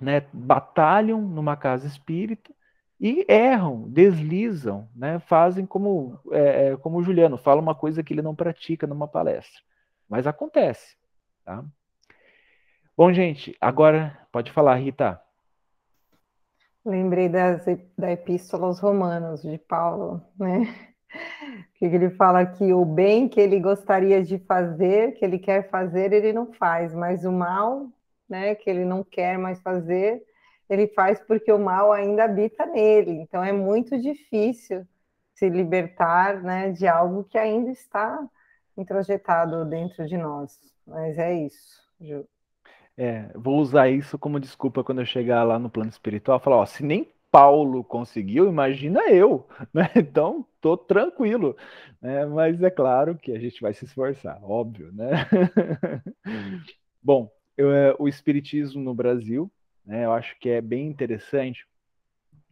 né, batalham numa casa espírita e erram, deslizam, né? fazem como, é, é, como o Juliano, fala uma coisa que ele não pratica numa palestra. Mas acontece. Tá? Bom, gente, agora pode falar, Rita. Lembrei das, da Epístola aos Romanos, de Paulo, né? Que ele fala que o bem que ele gostaria de fazer, que ele quer fazer, ele não faz, mas o mal, né, que ele não quer mais fazer, ele faz porque o mal ainda habita nele. Então é muito difícil se libertar né, de algo que ainda está introjetado dentro de nós. Mas é isso, Ju. É, vou usar isso como desculpa quando eu chegar lá no plano espiritual, falar, ó, se nem Paulo conseguiu, imagina eu, né? Então, tô tranquilo, né? Mas é claro que a gente vai se esforçar, óbvio, né? Bom, eu, é, o espiritismo no Brasil, né, eu acho que é bem interessante.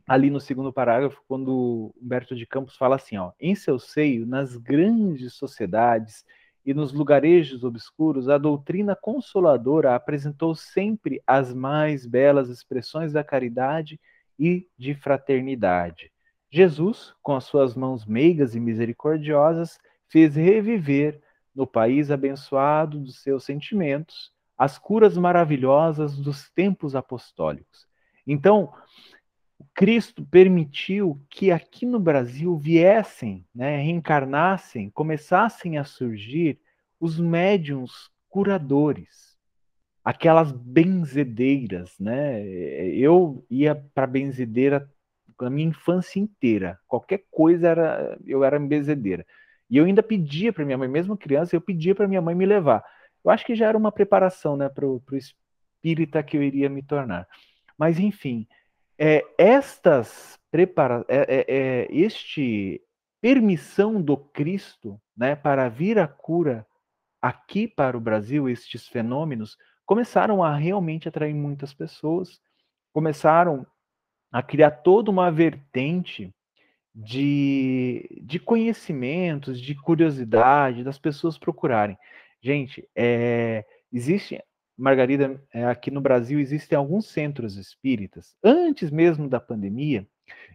Ali no segundo parágrafo, quando Humberto de Campos fala assim, ó, em seu seio, nas grandes sociedades e nos lugarejos obscuros, a doutrina consoladora apresentou sempre as mais belas expressões da caridade e de fraternidade. Jesus, com as suas mãos meigas e misericordiosas, fez reviver, no país abençoado dos seus sentimentos, as curas maravilhosas dos tempos apostólicos. Então, Cristo permitiu que aqui no Brasil viessem, né, reencarnassem, começassem a surgir os médiums curadores, aquelas benzedeiras, né? Eu ia para benzedeira a minha infância inteira. Qualquer coisa era eu era benzedeira. E eu ainda pedia para minha mãe, mesmo criança, eu pedia para minha mãe me levar. Eu acho que já era uma preparação, né, para o espírita que eu iria me tornar. Mas enfim, é, estas prepara é, é, é, este permissão do Cristo né, para vir a cura aqui para o Brasil, estes fenômenos começaram a realmente atrair muitas pessoas, começaram a criar toda uma vertente de, de conhecimentos, de curiosidade, das pessoas procurarem. Gente, é, existe Margarida, é, aqui no Brasil existem alguns centros espíritas. Antes mesmo da pandemia,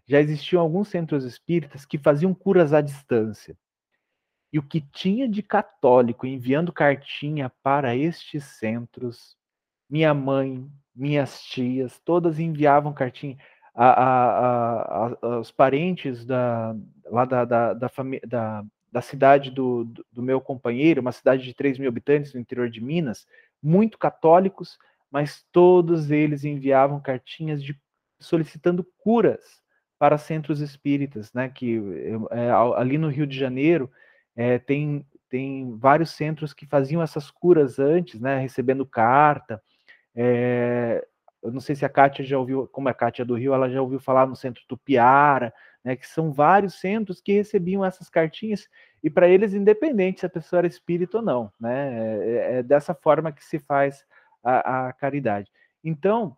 já existiam alguns centros espíritas que faziam curas à distância. E o que tinha de católico enviando cartinha para estes centros, minha mãe, minhas tias, todas enviavam cartinha. A, a, a, os parentes da, lá da, da, da, da, da cidade do, do, meu companheiro, uma cidade de 3 mil habitantes no interior de Minas, muito católicos, mas todos eles enviavam cartinhas de, solicitando curas para centros espíritas, né? Que é, ali no Rio de Janeiro é, tem, tem vários centros que faziam essas curas antes, né? Recebendo carta. É, eu não sei se a Kátia já ouviu, como é a Kátia do Rio, ela já ouviu falar no centro Tupiara, né? Que são vários centros que recebiam essas cartinhas e para eles, independente se a pessoa era espírita ou não, né? É, é dessa forma que se faz a, a caridade. Então,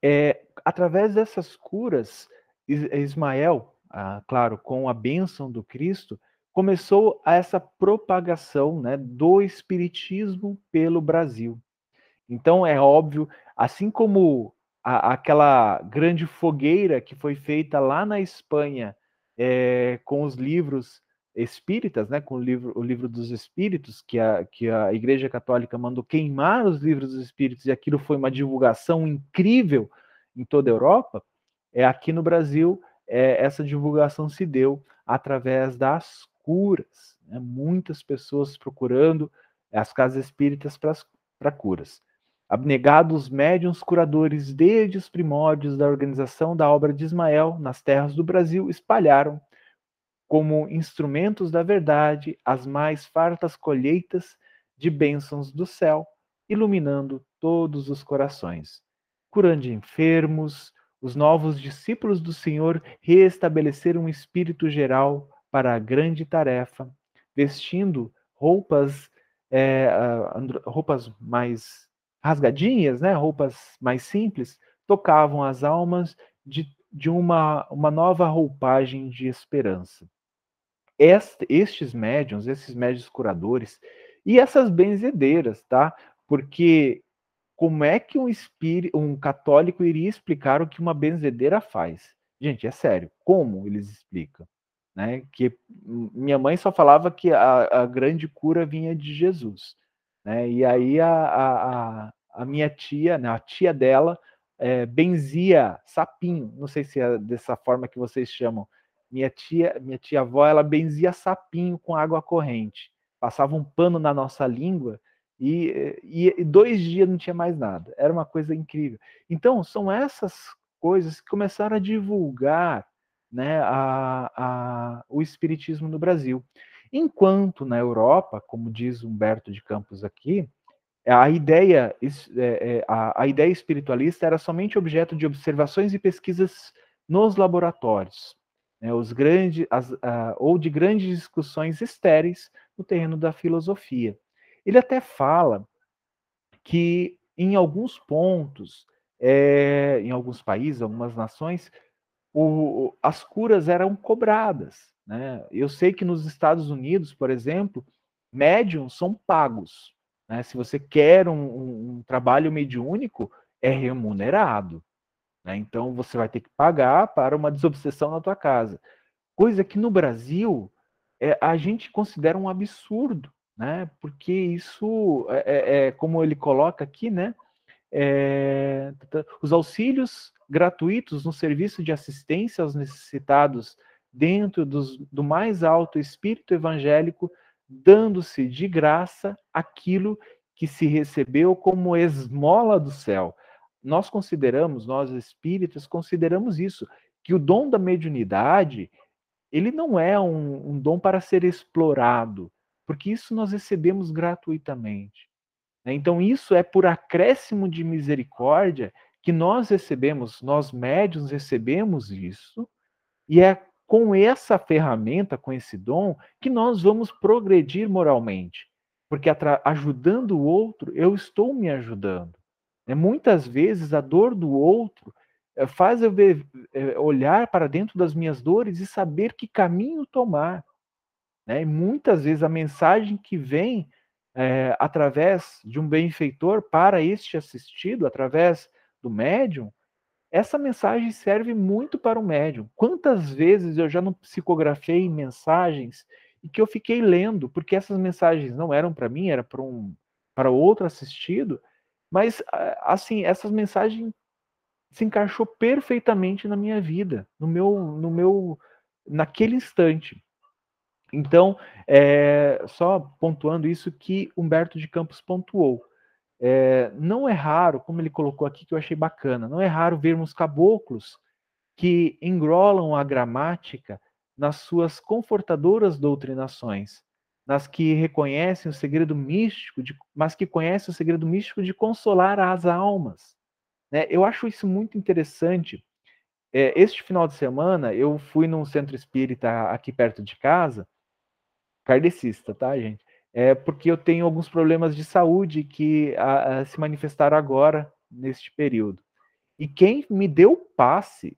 é, através dessas curas, Ismael, ah, claro, com a bênção do Cristo, começou essa propagação né, do espiritismo pelo Brasil. Então, é óbvio, assim como a, aquela grande fogueira que foi feita lá na Espanha é, com os livros espíritas, né, com o livro, o livro dos espíritos, que a, que a Igreja Católica mandou queimar os livros dos espíritos, e aquilo foi uma divulgação incrível em toda a Europa, é aqui no Brasil é, essa divulgação se deu através das curas. Né, muitas pessoas procurando as casas espíritas para curas. Abnegados médiuns curadores desde os primórdios da organização da obra de Ismael nas terras do Brasil espalharam como instrumentos da verdade as mais fartas colheitas de bênçãos do céu, iluminando todos os corações. Curando enfermos, os novos discípulos do Senhor reestabeleceram um espírito geral para a grande tarefa, vestindo roupas, é, roupas mais rasgadinhas, né, roupas mais simples, tocavam as almas de, de uma, uma nova roupagem de esperança estes médiums, esses médios curadores e essas benzedeiras, tá? Porque como é que um espírito, um católico iria explicar o que uma benzedeira faz? Gente, é sério, como eles explicam? Né? Que minha mãe só falava que a, a grande cura vinha de Jesus, né? E aí a, a, a minha tia, né, a tia dela, é, benzia sapinho, não sei se é dessa forma que vocês chamam, minha tia, minha tia avó, ela benzia sapinho com água corrente. Passava um pano na nossa língua e, e, e dois dias não tinha mais nada. Era uma coisa incrível. Então, são essas coisas que começaram a divulgar né, a, a, o espiritismo no Brasil. Enquanto na Europa, como diz Humberto de Campos aqui, a ideia, é, é, a, a ideia espiritualista era somente objeto de observações e pesquisas nos laboratórios né, os grandes, as, ou de grandes discussões estéreis no terreno da filosofia. Ele até fala que em alguns pontos, é, em alguns países, algumas nações, o, as curas eram cobradas. Né? Eu sei que nos Estados Unidos, por exemplo, médiums são pagos. Né? Se você quer um, um, um trabalho mediúnico, é remunerado. Né? Então você vai ter que pagar para uma desobsessão na tua casa. Coisa que no Brasil é, a gente considera um absurdo, né? Porque isso é, é, é como ele coloca aqui, né? É, os auxílios gratuitos no serviço de assistência aos necessitados dentro dos, do mais alto espírito evangélico, dando-se de graça aquilo que se recebeu como esmola do céu. Nós consideramos, nós espíritas, consideramos isso, que o dom da mediunidade, ele não é um, um dom para ser explorado, porque isso nós recebemos gratuitamente. Né? Então, isso é por acréscimo de misericórdia que nós recebemos, nós médios recebemos isso, e é com essa ferramenta, com esse dom, que nós vamos progredir moralmente. Porque ajudando o outro, eu estou me ajudando. Né? Muitas vezes a dor do outro eh, faz eu ver, eh, olhar para dentro das minhas dores e saber que caminho tomar. Né? E muitas vezes a mensagem que vem é, através de um benfeitor para este assistido, através do médium, essa mensagem serve muito para o médium. Quantas vezes eu já não psicografei mensagens e que eu fiquei lendo, porque essas mensagens não eram para mim, era para um para outro assistido, mas assim, essas mensagens se encaixou perfeitamente na minha vida, no meu no meu naquele instante. Então, é, só pontuando isso que Humberto de Campos pontuou. É, não é raro, como ele colocou aqui, que eu achei bacana, não é raro vermos caboclos que engrolam a gramática nas suas confortadoras doutrinações, nas que reconhecem o segredo místico, de, mas que conhecem o segredo místico de consolar as almas. Né? Eu acho isso muito interessante. É, este final de semana, eu fui num centro espírita aqui perto de casa, kardecista, tá, gente? é porque eu tenho alguns problemas de saúde que a, a, se manifestaram agora, neste período. E quem me deu passe,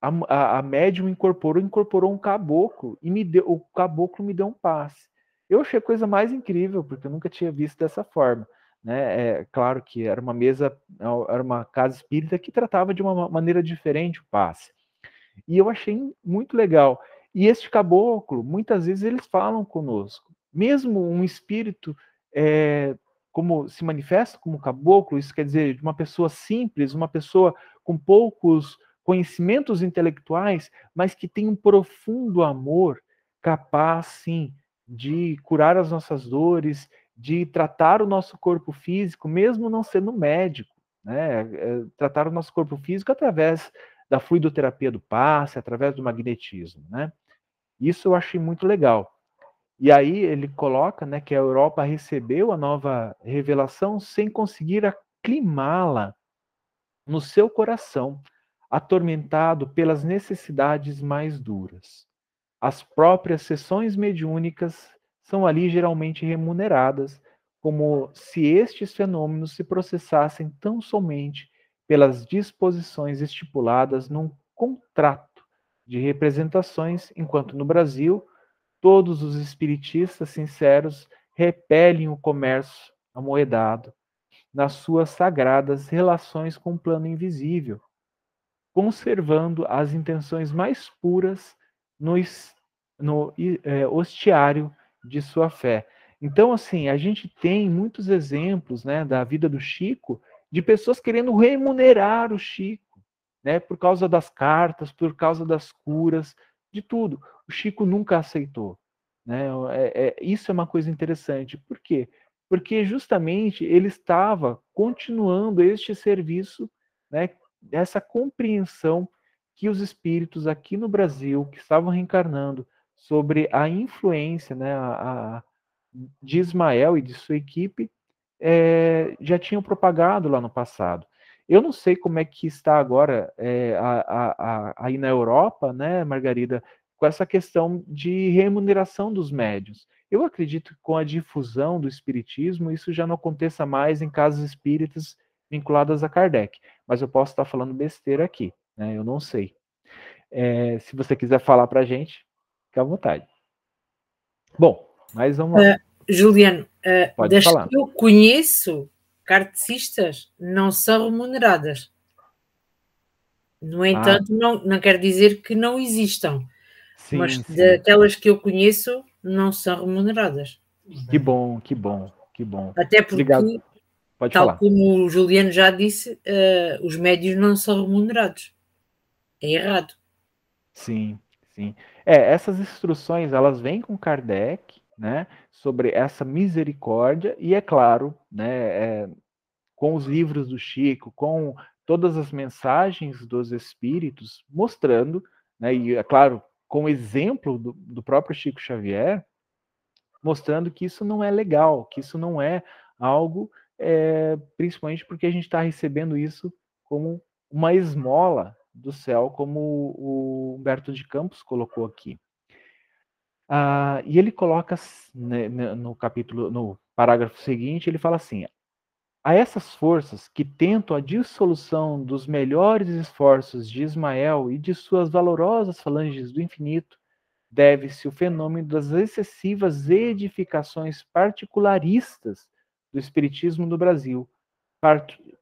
a, a, a médium incorporou, incorporou um caboclo, e me deu, o caboclo me deu um passe. Eu achei a coisa mais incrível, porque eu nunca tinha visto dessa forma. Né? É claro que era uma mesa, era uma casa espírita que tratava de uma maneira diferente o passe. E eu achei muito legal. E este caboclo, muitas vezes eles falam conosco mesmo um espírito é, como se manifesta como caboclo, isso quer dizer de uma pessoa simples, uma pessoa com poucos conhecimentos intelectuais, mas que tem um profundo amor, capaz sim de curar as nossas dores, de tratar o nosso corpo físico, mesmo não sendo médico, né? É, tratar o nosso corpo físico através da fluidoterapia do passe, através do magnetismo, né? Isso eu achei muito legal. E aí ele coloca né, que a Europa recebeu a nova revelação sem conseguir aclimá-la no seu coração, atormentado pelas necessidades mais duras. As próprias sessões mediúnicas são ali geralmente remuneradas, como se estes fenômenos se processassem tão somente pelas disposições estipuladas num contrato de representações, enquanto no Brasil Todos os espiritistas sinceros repelem o comércio amoedado nas suas sagradas relações com o plano invisível, conservando as intenções mais puras no, no é, hostiário de sua fé. Então, assim, a gente tem muitos exemplos né, da vida do Chico de pessoas querendo remunerar o Chico, né, por causa das cartas, por causa das curas, de tudo. O Chico nunca aceitou. Né? É, é, isso é uma coisa interessante. Por quê? Porque justamente ele estava continuando este serviço, né, essa compreensão que os espíritos aqui no Brasil, que estavam reencarnando sobre a influência né, a, a, de Ismael e de sua equipe, é, já tinham propagado lá no passado. Eu não sei como é que está agora é, a, aí na Europa, né, Margarida, com essa questão de remuneração dos médios. Eu acredito que com a difusão do espiritismo, isso já não aconteça mais em casas espíritas vinculadas a Kardec. Mas eu posso estar falando besteira aqui, né? Eu não sei. É, se você quiser falar para a gente, fique à vontade. Bom, mas vamos lá. Uh, Juliano, uh, das falar. que eu conheço, cartecistas não são remuneradas. No ah. entanto, ah. não, não quer dizer que não existam. Sim, mas sim. daquelas que eu conheço, não são remuneradas. Que bom, que bom, que bom. Até porque, Obrigado. Pode tal falar. como o Juliano já disse, uh, os médios não são remunerados. É errado. Sim, sim. É, essas instruções, elas vêm com Kardec, né, sobre essa misericórdia, e é claro, né, é, com os livros do Chico, com todas as mensagens dos espíritos, mostrando, né, e é claro, com o exemplo do, do próprio Chico Xavier, mostrando que isso não é legal, que isso não é algo, é, principalmente porque a gente está recebendo isso como uma esmola do céu, como o Humberto de Campos colocou aqui. Ah, e ele coloca né, no capítulo, no parágrafo seguinte, ele fala assim: a essas forças que tentam a dissolução dos melhores esforços de Ismael e de suas valorosas falanges do infinito, deve-se o fenômeno das excessivas edificações particularistas do Espiritismo no Brasil,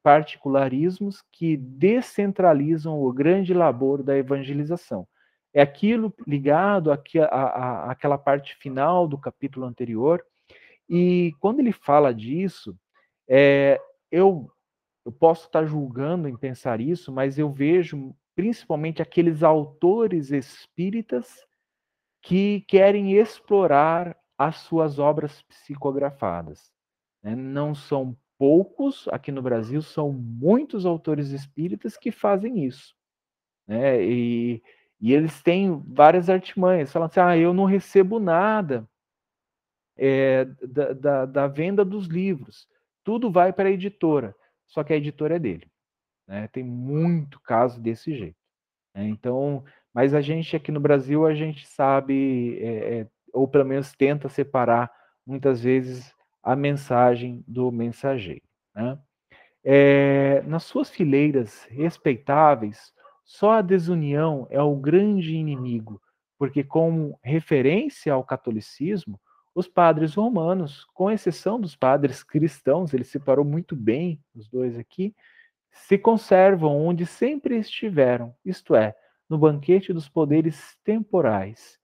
particularismos que descentralizam o grande labor da evangelização. É aquilo ligado aqui àquela parte final do capítulo anterior, e quando ele fala disso, é, eu, eu posso estar julgando em pensar isso, mas eu vejo principalmente aqueles autores espíritas que querem explorar as suas obras psicografadas. Né? Não são poucos aqui no Brasil, são muitos autores espíritas que fazem isso. Né? E, e eles têm várias artimanhas, falam assim: ah, eu não recebo nada é, da, da, da venda dos livros tudo vai para a editora, só que a editora é dele. Né? Tem muito caso desse jeito. Né? Então, mas a gente aqui no Brasil, a gente sabe, é, ou pelo menos tenta separar muitas vezes a mensagem do mensageiro. Né? É, nas suas fileiras respeitáveis, só a desunião é o grande inimigo, porque, como referência ao catolicismo, os padres romanos, com exceção dos padres cristãos, ele separou muito bem os dois aqui, se conservam onde sempre estiveram, isto é, no banquete dos poderes temporais,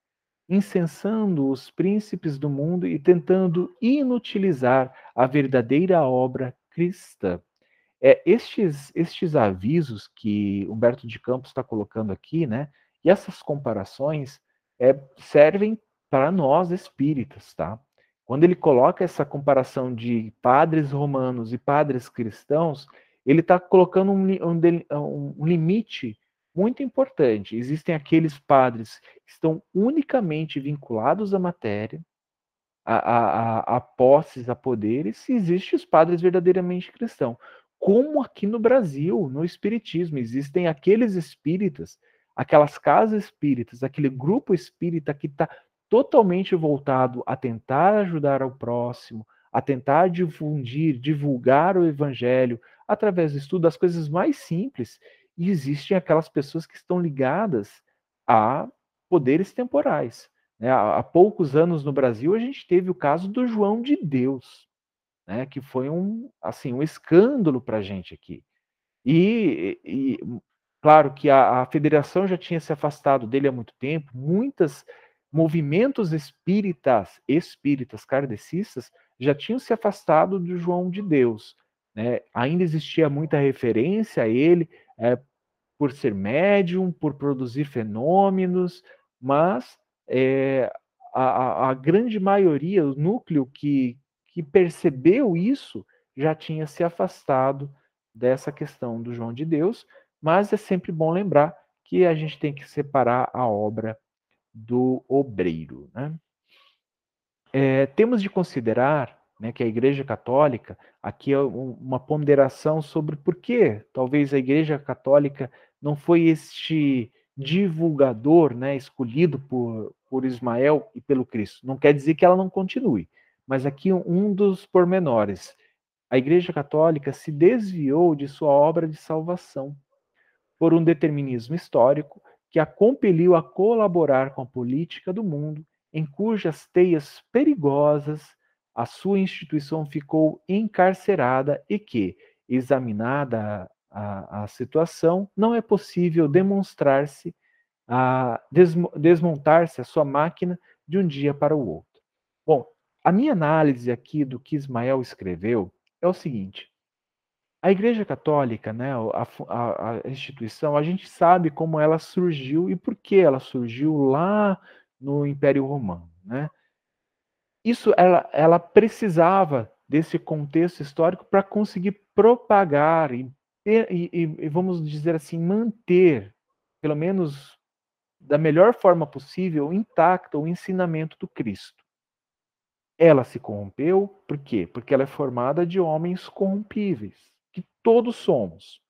incensando os príncipes do mundo e tentando inutilizar a verdadeira obra cristã. É, estes, estes avisos que Humberto de Campos está colocando aqui, né, e essas comparações é, servem para nós espíritas, tá? Quando ele coloca essa comparação de padres romanos e padres cristãos, ele está colocando um, um, um, limite muito importante. Existem aqueles padres que estão unicamente vinculados à matéria, a, a, a, posses, a poderes, e existem os padres verdadeiramente cristãos. Como aqui no Brasil, no Espiritismo, existem aqueles espíritas, aquelas casas espíritas, aquele grupo espírita que está totalmente voltado a tentar ajudar ao próximo, a tentar difundir, divulgar o evangelho através do estudo das coisas mais simples. E existem aquelas pessoas que estão ligadas a poderes temporais. Né? Há, poucos anos no Brasil a gente teve o caso do João de Deus, né? que foi um assim um escândalo para a gente aqui. E, e claro que a, a federação já tinha se afastado dele há muito tempo, muitas movimentos espíritas, espíritas kardecistas, já tinham se afastado do João de Deus. Né? Ainda existia muita referência a ele é, por ser médium, por produzir fenômenos, mas é, a, a, grande maioria, o núcleo que, que percebeu isso, já tinha se afastado dessa questão do João de Deus, mas é sempre bom lembrar que a gente tem que separar a obra do obreiro. Né? É, temos de considerar né, que a Igreja Católica, aqui é uma ponderação sobre por que talvez a Igreja Católica não foi este divulgador, né, escolhido por, por Ismael e pelo Cristo. Não quer dizer que ela não continue, mas aqui um dos pormenores. A Igreja Católica se desviou de sua obra de salvação por um determinismo histórico que a compeliu a colaborar com a política do mundo, em cujas teias perigosas a sua instituição ficou encarcerada e que, examinada a, a situação, não é possível demonstrar-se, desmontar-se a sua máquina de um dia para o outro. Bom, a minha análise aqui do que Ismael escreveu é o seguinte: a Igreja Católica, né, a, a, a, instituição, a gente sabe como ela surgiu e por que ela surgiu lá no Império Romano. Né? Isso, ela, ela precisava desse contexto histórico para conseguir propagar e, e, e, vamos dizer assim, manter, pelo menos da melhor forma possível, intacto o ensinamento do Cristo. Ela se corrompeu, por quê? Porque ela é formada de homens corrompíveis, que todos somos.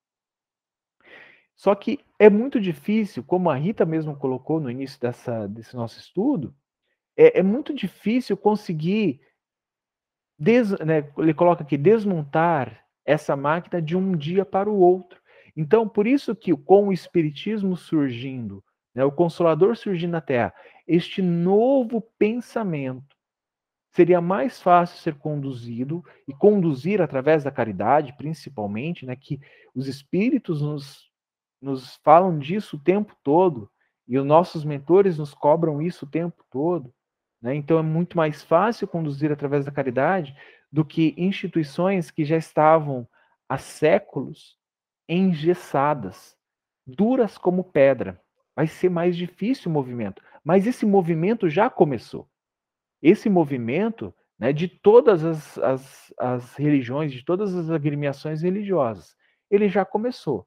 Só que é muito difícil, como a Rita mesmo colocou no início dessa, desse nosso estudo, é, é muito difícil conseguir, des, né, ele coloca aqui, desmontar essa máquina de um dia para o outro. Então, por isso que com o Espiritismo surgindo, né, o Consolador surgindo na Terra, este novo pensamento seria mais fácil ser conduzido e conduzir através da caridade, principalmente, né, que os espíritos nos, nos falam disso o tempo todo e os nossos mentores nos cobram isso o tempo todo. Né? Então é muito mais fácil conduzir através da caridade do que instituições que já estavam há séculos engessadas, duras como pedra. Vai ser mais difícil o movimento, mas esse movimento já começou esse movimento né, de todas as, as, as religiões, de todas as agremiações religiosas, ele já começou.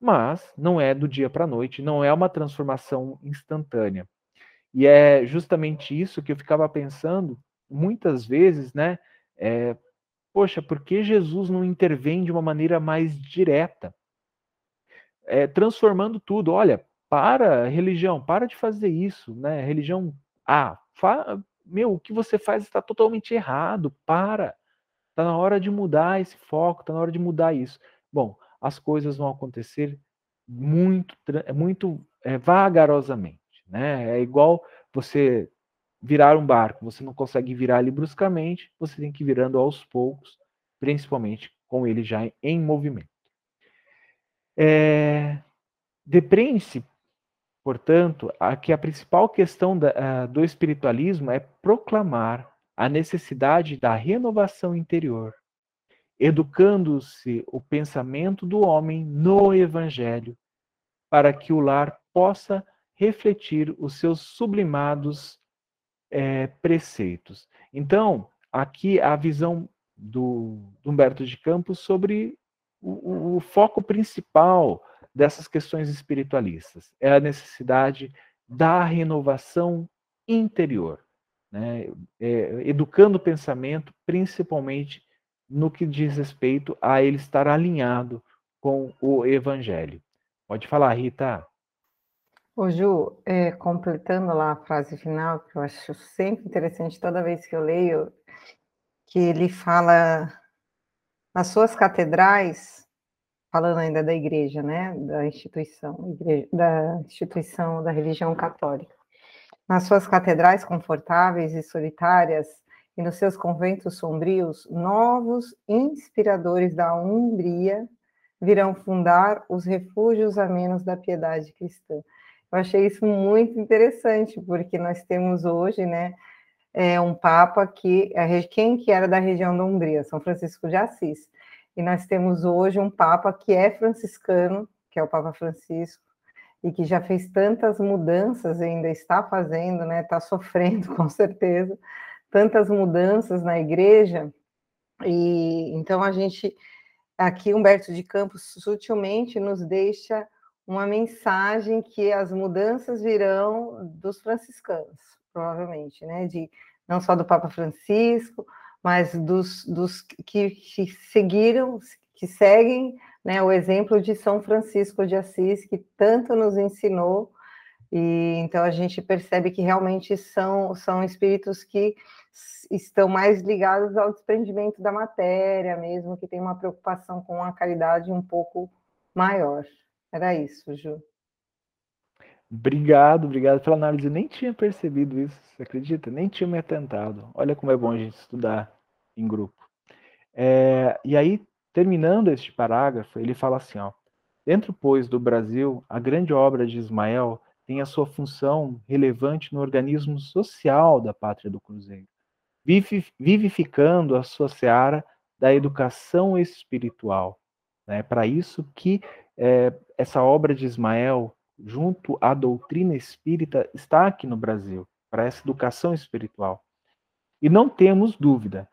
Mas não é do dia para a noite, não é uma transformação instantânea. E é justamente isso que eu ficava pensando muitas vezes, né? É, poxa, por que Jesus não intervém de uma maneira mais direta? É, transformando tudo. Olha, para religião, para de fazer isso, né? Religião A, fa meu, o que você faz está totalmente errado, para. Está na hora de mudar esse foco, está na hora de mudar isso. Bom, as coisas vão acontecer muito, muito é, vagarosamente, né? É igual você virar um barco, você não consegue virar ele bruscamente, você tem que ir virando aos poucos, principalmente com ele já em movimento. É, Depreende-se Portanto, aqui a principal questão da, uh, do espiritualismo é proclamar a necessidade da renovação interior, educando-se o pensamento do homem no Evangelho, para que o lar possa refletir os seus sublimados é, preceitos. Então, aqui a visão do, do Humberto de Campos sobre o, o foco principal dessas questões espiritualistas. É a necessidade da renovação interior, né? É, educando o pensamento, principalmente no que diz respeito a ele estar alinhado com o Evangelho. Pode falar, Rita. Ô Ju, é, completando lá a frase final, que eu acho sempre interessante toda vez que eu leio, que ele fala nas suas catedrais, falando ainda da igreja, né, da instituição, igreja, da instituição da religião católica. Nas suas catedrais confortáveis e solitárias e nos seus conventos sombrios, novos inspiradores da Umbria virão fundar os refúgios amenos da piedade cristã. Eu achei isso muito interessante, porque nós temos hoje, né, é, um Papa que, quem que era da região da Umbria? São Francisco de Assis. E nós temos hoje um Papa que é franciscano, que é o Papa Francisco, e que já fez tantas mudanças, ainda está fazendo, né? Está sofrendo, com certeza, tantas mudanças na igreja. E então a gente aqui Humberto de Campos sutilmente nos deixa uma mensagem que as mudanças virão dos franciscanos, provavelmente, né? De não só do Papa Francisco, mas dos, dos que, que seguiram, que seguem né, o exemplo de São Francisco de Assis, que tanto nos ensinou, e então a gente percebe que realmente são, são espíritos que estão mais ligados ao desprendimento da matéria mesmo, que tem uma preocupação com a caridade um pouco maior. Era isso, Ju. Obrigado, obrigado pela análise. Eu nem tinha percebido isso, você acredita? Nem tinha me atentado. Olha como é bom a gente estudar em grupo. É, e aí, terminando este parágrafo, ele fala assim: ó, dentro, pois, do Brasil, a grande obra de Ismael tem a sua função relevante no organismo social da pátria do Cruzeiro, vivificando a sua seara da educação espiritual. É né? para isso que é, essa obra de Ismael, junto à doutrina espírita, está aqui no Brasil, para essa educação espiritual. E não temos dúvida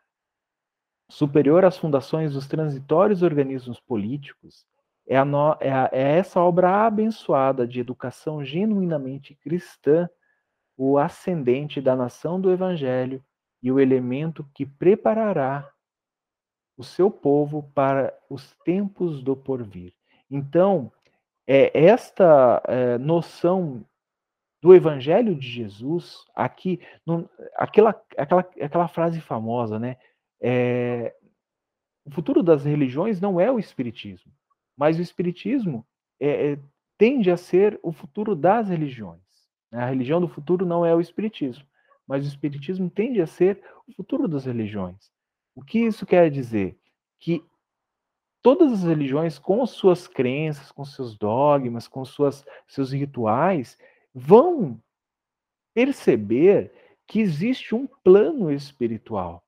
superior às fundações dos transitórios organismos políticos, é, no, é, a, é, essa obra abençoada de educação genuinamente cristã, o ascendente da nação do Evangelho e o elemento que preparará o seu povo para os tempos do porvir. Então, é esta é, noção do Evangelho de Jesus, aqui, no, aquela, aquela, aquela frase famosa, né? É, o futuro das religiões não é o espiritismo, mas o espiritismo é, é, tende a ser o futuro das religiões. Né? A religião do futuro não é o espiritismo, mas o espiritismo tende a ser o futuro das religiões. O que isso quer dizer? Que todas as religiões, com suas crenças, com seus dogmas, com suas, seus rituais, vão perceber que existe um plano espiritual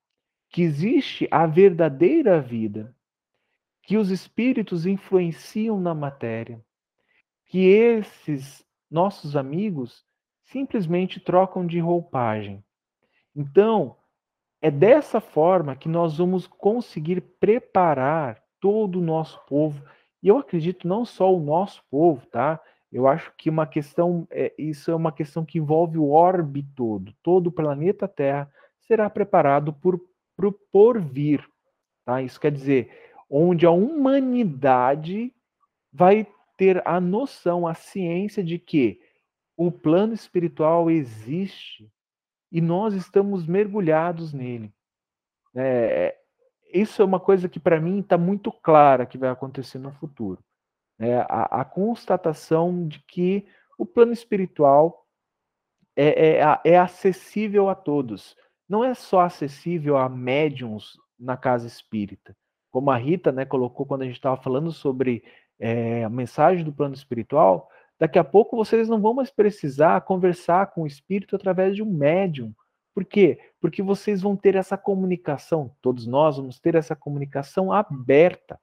que existe a verdadeira vida, que os espíritos influenciam na matéria, que esses nossos amigos simplesmente trocam de roupagem. Então, é dessa forma que nós vamos conseguir preparar todo o nosso povo. E eu acredito não só o nosso povo, tá? Eu acho que uma questão, é, isso é uma questão que envolve o orbe todo. Todo o planeta Terra será preparado por para o porvir. Tá? Isso quer dizer, onde a humanidade vai ter a noção, a ciência de que o plano espiritual existe e nós estamos mergulhados nele. É, isso é uma coisa que para mim está muito clara que vai acontecer no futuro. É, a, a, constatação de que o plano espiritual é, é, é acessível a todos não é só acessível a médiums na casa espírita. Como a Rita né, colocou quando a gente estava falando sobre é, a mensagem do plano espiritual, daqui a pouco vocês não vão mais precisar conversar com o espírito através de um médium. Por quê? Porque vocês vão ter essa comunicação, todos nós vamos ter essa comunicação aberta,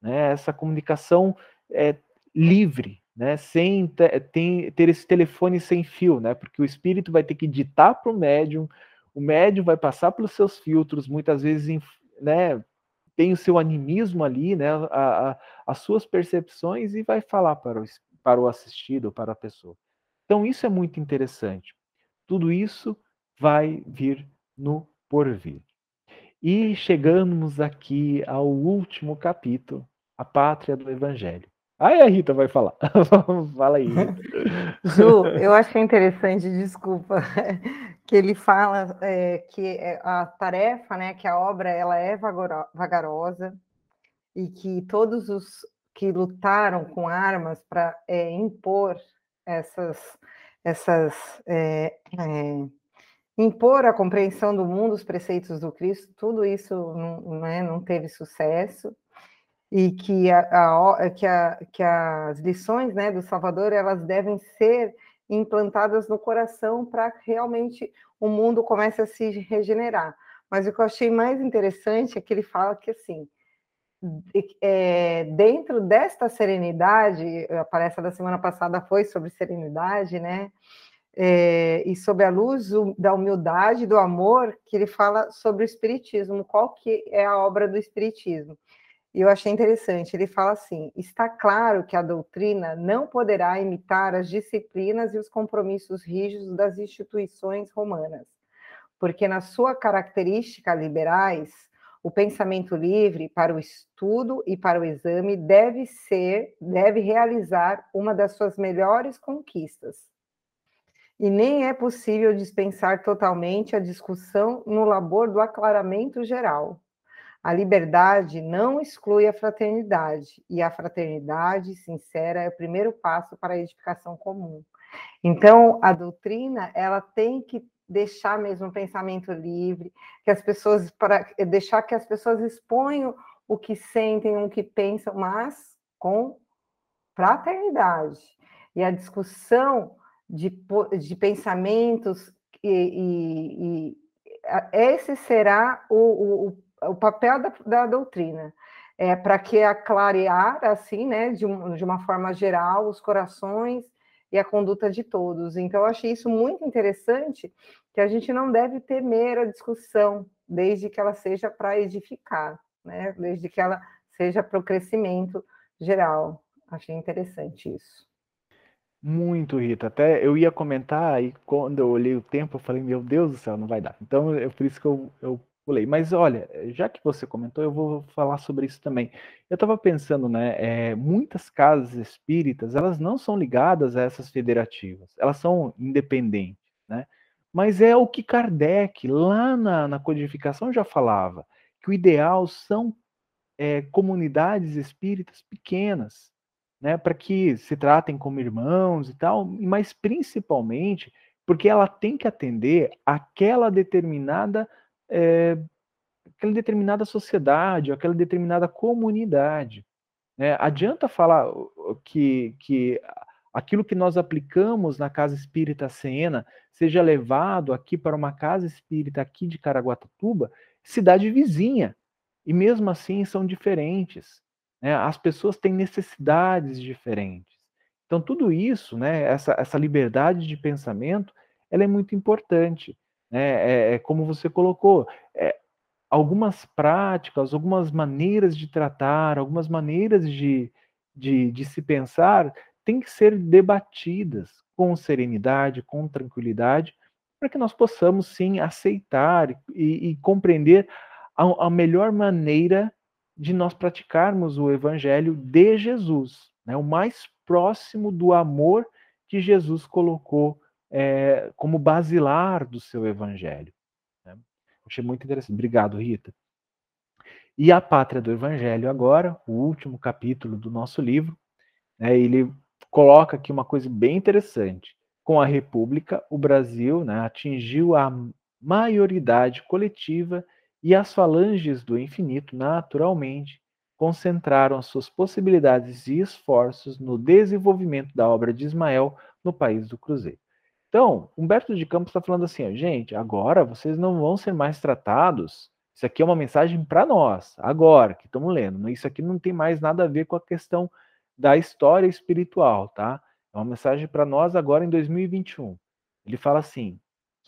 né? essa comunicação é, livre, né? sem ter, ter esse telefone sem fio, né? porque o espírito vai ter que ditar para o médium, o médium vai passar pelos seus filtros, muitas vezes né, tem o seu animismo ali, né, a, a, as suas percepções e vai falar para o, para o assistido, para a pessoa. Então, isso é muito interessante. Tudo isso vai vir no porvir. E chegamos aqui ao último capítulo, a pátria do Evangelho. Aí a Rita vai falar. Fala aí. Ju, eu achei interessante, desculpa, que ele fala é, que é, a tarefa, né, que a obra ela é vagarosa e que todos os que lutaram com armas para é, impor essas, essas é, é, impor a compreensão do mundo, os preceitos do Cristo, tudo isso não, né, não teve sucesso e que, a, a, que, a, que as lições né, do Salvador elas devem ser implantadas no coração para que realmente o mundo comece a se regenerar. Mas o que eu achei mais interessante é que ele fala que assim é, dentro desta serenidade, a palestra da semana passada foi sobre serenidade, né? É, e sobre a luz da humildade, do amor, que ele fala sobre o espiritismo. Qual que é a obra do espiritismo? E eu achei interessante, ele fala assim: está claro que a doutrina não poderá imitar as disciplinas e os compromissos rígidos das instituições romanas, porque na sua característica liberais, o pensamento livre para o estudo e para o exame deve ser, deve realizar uma das suas melhores conquistas. E nem é possível dispensar totalmente a discussão no labor do aclaramento geral. A liberdade não exclui a fraternidade, e a fraternidade sincera é o primeiro passo para a edificação comum. Então, a doutrina, ela tem que deixar mesmo o pensamento livre, que as pessoas para deixar que as pessoas exponham o que sentem, o que pensam, mas com fraternidade. E a discussão de, de pensamentos e, e, e esse será o, o, o papel da, da doutrina. É, para que aclarear, assim, né, de, um, de uma forma geral, os corações e a conduta de todos. Então, eu achei isso muito interessante, que a gente não deve temer a discussão, desde que ela seja para edificar, né? desde que ela seja para o crescimento geral. Achei interessante isso. Muito, Rita. Até eu ia comentar, e quando eu olhei o tempo, eu falei, meu Deus do céu, não vai dar. Então, é por isso que eu, eu pulei. Mas olha, já que você comentou, eu vou falar sobre isso também. Eu estava pensando, né? É, muitas casas espíritas, elas não são ligadas a essas federativas, elas são independentes, né? Mas é o que Kardec, lá na, na codificação, já falava, que o ideal são é, comunidades espíritas pequenas, né? Para que se tratem como irmãos e tal, mas principalmente porque ela tem que atender aquela determinada é, aquela determinada sociedade, aquela determinada comunidade. Né? Adianta falar que, que aquilo que nós aplicamos na casa espírita Sena seja levado aqui para uma casa espírita aqui de Caraguatatuba, cidade vizinha, e mesmo assim são diferentes. Né? As pessoas têm necessidades diferentes. Então, tudo isso, né, essa, essa liberdade de pensamento, ela é muito importante. Né? É, é como você colocou, é, algumas práticas, algumas maneiras de tratar, algumas maneiras de, de, de se pensar têm que ser debatidas com serenidade, com tranquilidade, para que nós possamos sim aceitar e, e compreender a, a, melhor maneira de nós praticarmos o Evangelho de Jesus, né? o mais próximo do amor que Jesus colocou é, como basilar do seu evangelho. Né? Achei muito interessante. Obrigado, Rita. E a pátria do evangelho agora, o último capítulo do nosso livro, né, ele coloca aqui uma coisa bem interessante. Com a República, o Brasil né, atingiu a maioridade coletiva e as falanges do infinito, naturalmente, concentraram as suas possibilidades e esforços no desenvolvimento da obra de Ismael no país do Cruzeiro. Então, Humberto de Campos está falando assim, gente, agora vocês não vão ser mais tratados. Isso aqui é uma mensagem para nós, agora que estamos lendo. Isso aqui não tem mais nada a ver com a questão da história espiritual, tá? É uma mensagem para nós agora em 2021. Ele fala assim,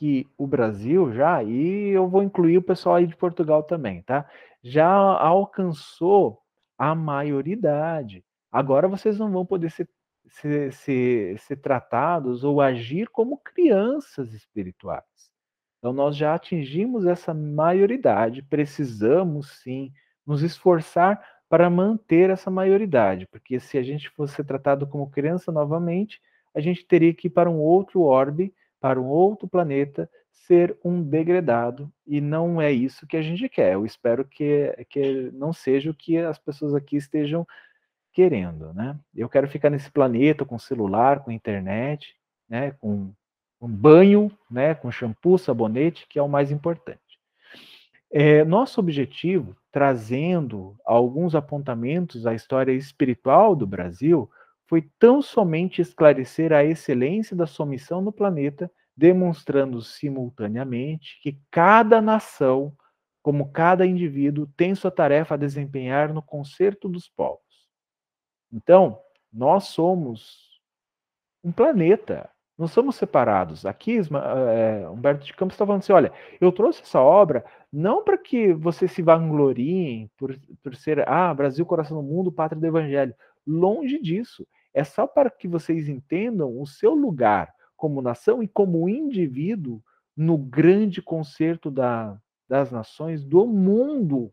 que o Brasil já, e eu vou incluir o pessoal aí de Portugal também, tá? Já alcançou a maioridade. Agora vocês não vão poder ser ser, ser, ser tratados ou agir como crianças espirituais. Então, nós já atingimos essa maioridade, precisamos sim nos esforçar para manter essa maioridade, porque se a gente fosse tratado como criança novamente, a gente teria que ir para um outro orbe, para um outro planeta, ser um degradado, e não é isso que a gente quer. Eu espero que, que não seja o que as pessoas aqui estejam querendo, né? Eu quero ficar nesse planeta com celular, com internet, né? Com um banho, né? Com shampoo, sabonete, que é o mais importante. É, nosso objetivo, trazendo alguns apontamentos à história espiritual do Brasil, foi tão somente esclarecer a excelência da sua missão no planeta, demonstrando simultaneamente que cada nação, como cada indivíduo, tem sua tarefa a desempenhar no concerto dos povos. Então, nós somos um planeta, não somos separados. Aqui, é, Humberto de Campos está falando assim: olha, eu trouxe essa obra não para que você se vangloriem por, por ser, ah, Brasil, coração do mundo, pátria do evangelho. Longe disso. É só para que vocês entendam o seu lugar como nação e como indivíduo no grande concerto da, das nações do mundo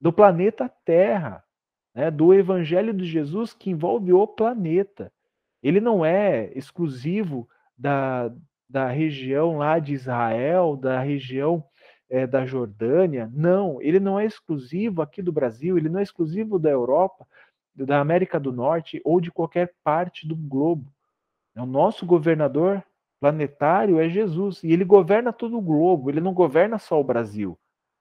do planeta Terra, né? do Evangelho de Jesus que envolve o planeta. Ele não é exclusivo da, da região lá de Israel, da região é, da Jordânia. Não, ele não é exclusivo aqui do Brasil, ele não é exclusivo da Europa, da América do Norte ou de qualquer parte do globo. O nosso governador planetário é Jesus e ele governa todo o globo, ele não governa só o Brasil.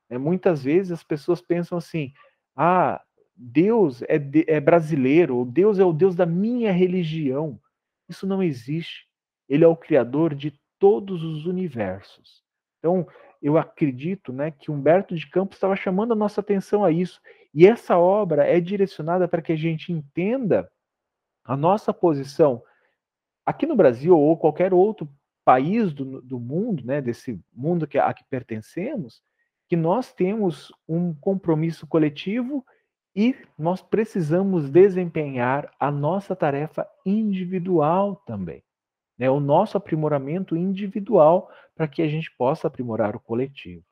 É, muitas vezes as pessoas pensam assim: ah, Deus é, de, é brasileiro, Deus é o Deus da minha religião. Isso não existe. Ele é o criador de todos os universos. Então, eu acredito né, que Humberto de Campos estava chamando a nossa atenção a isso. E essa obra é direcionada para que a gente entenda a nossa posição aqui no Brasil ou qualquer outro país do, do mundo, né, desse mundo que, a que pertencemos, que nós temos um compromisso coletivo e nós precisamos desempenhar a nossa tarefa individual também né, o nosso aprimoramento individual para que a gente possa aprimorar o coletivo.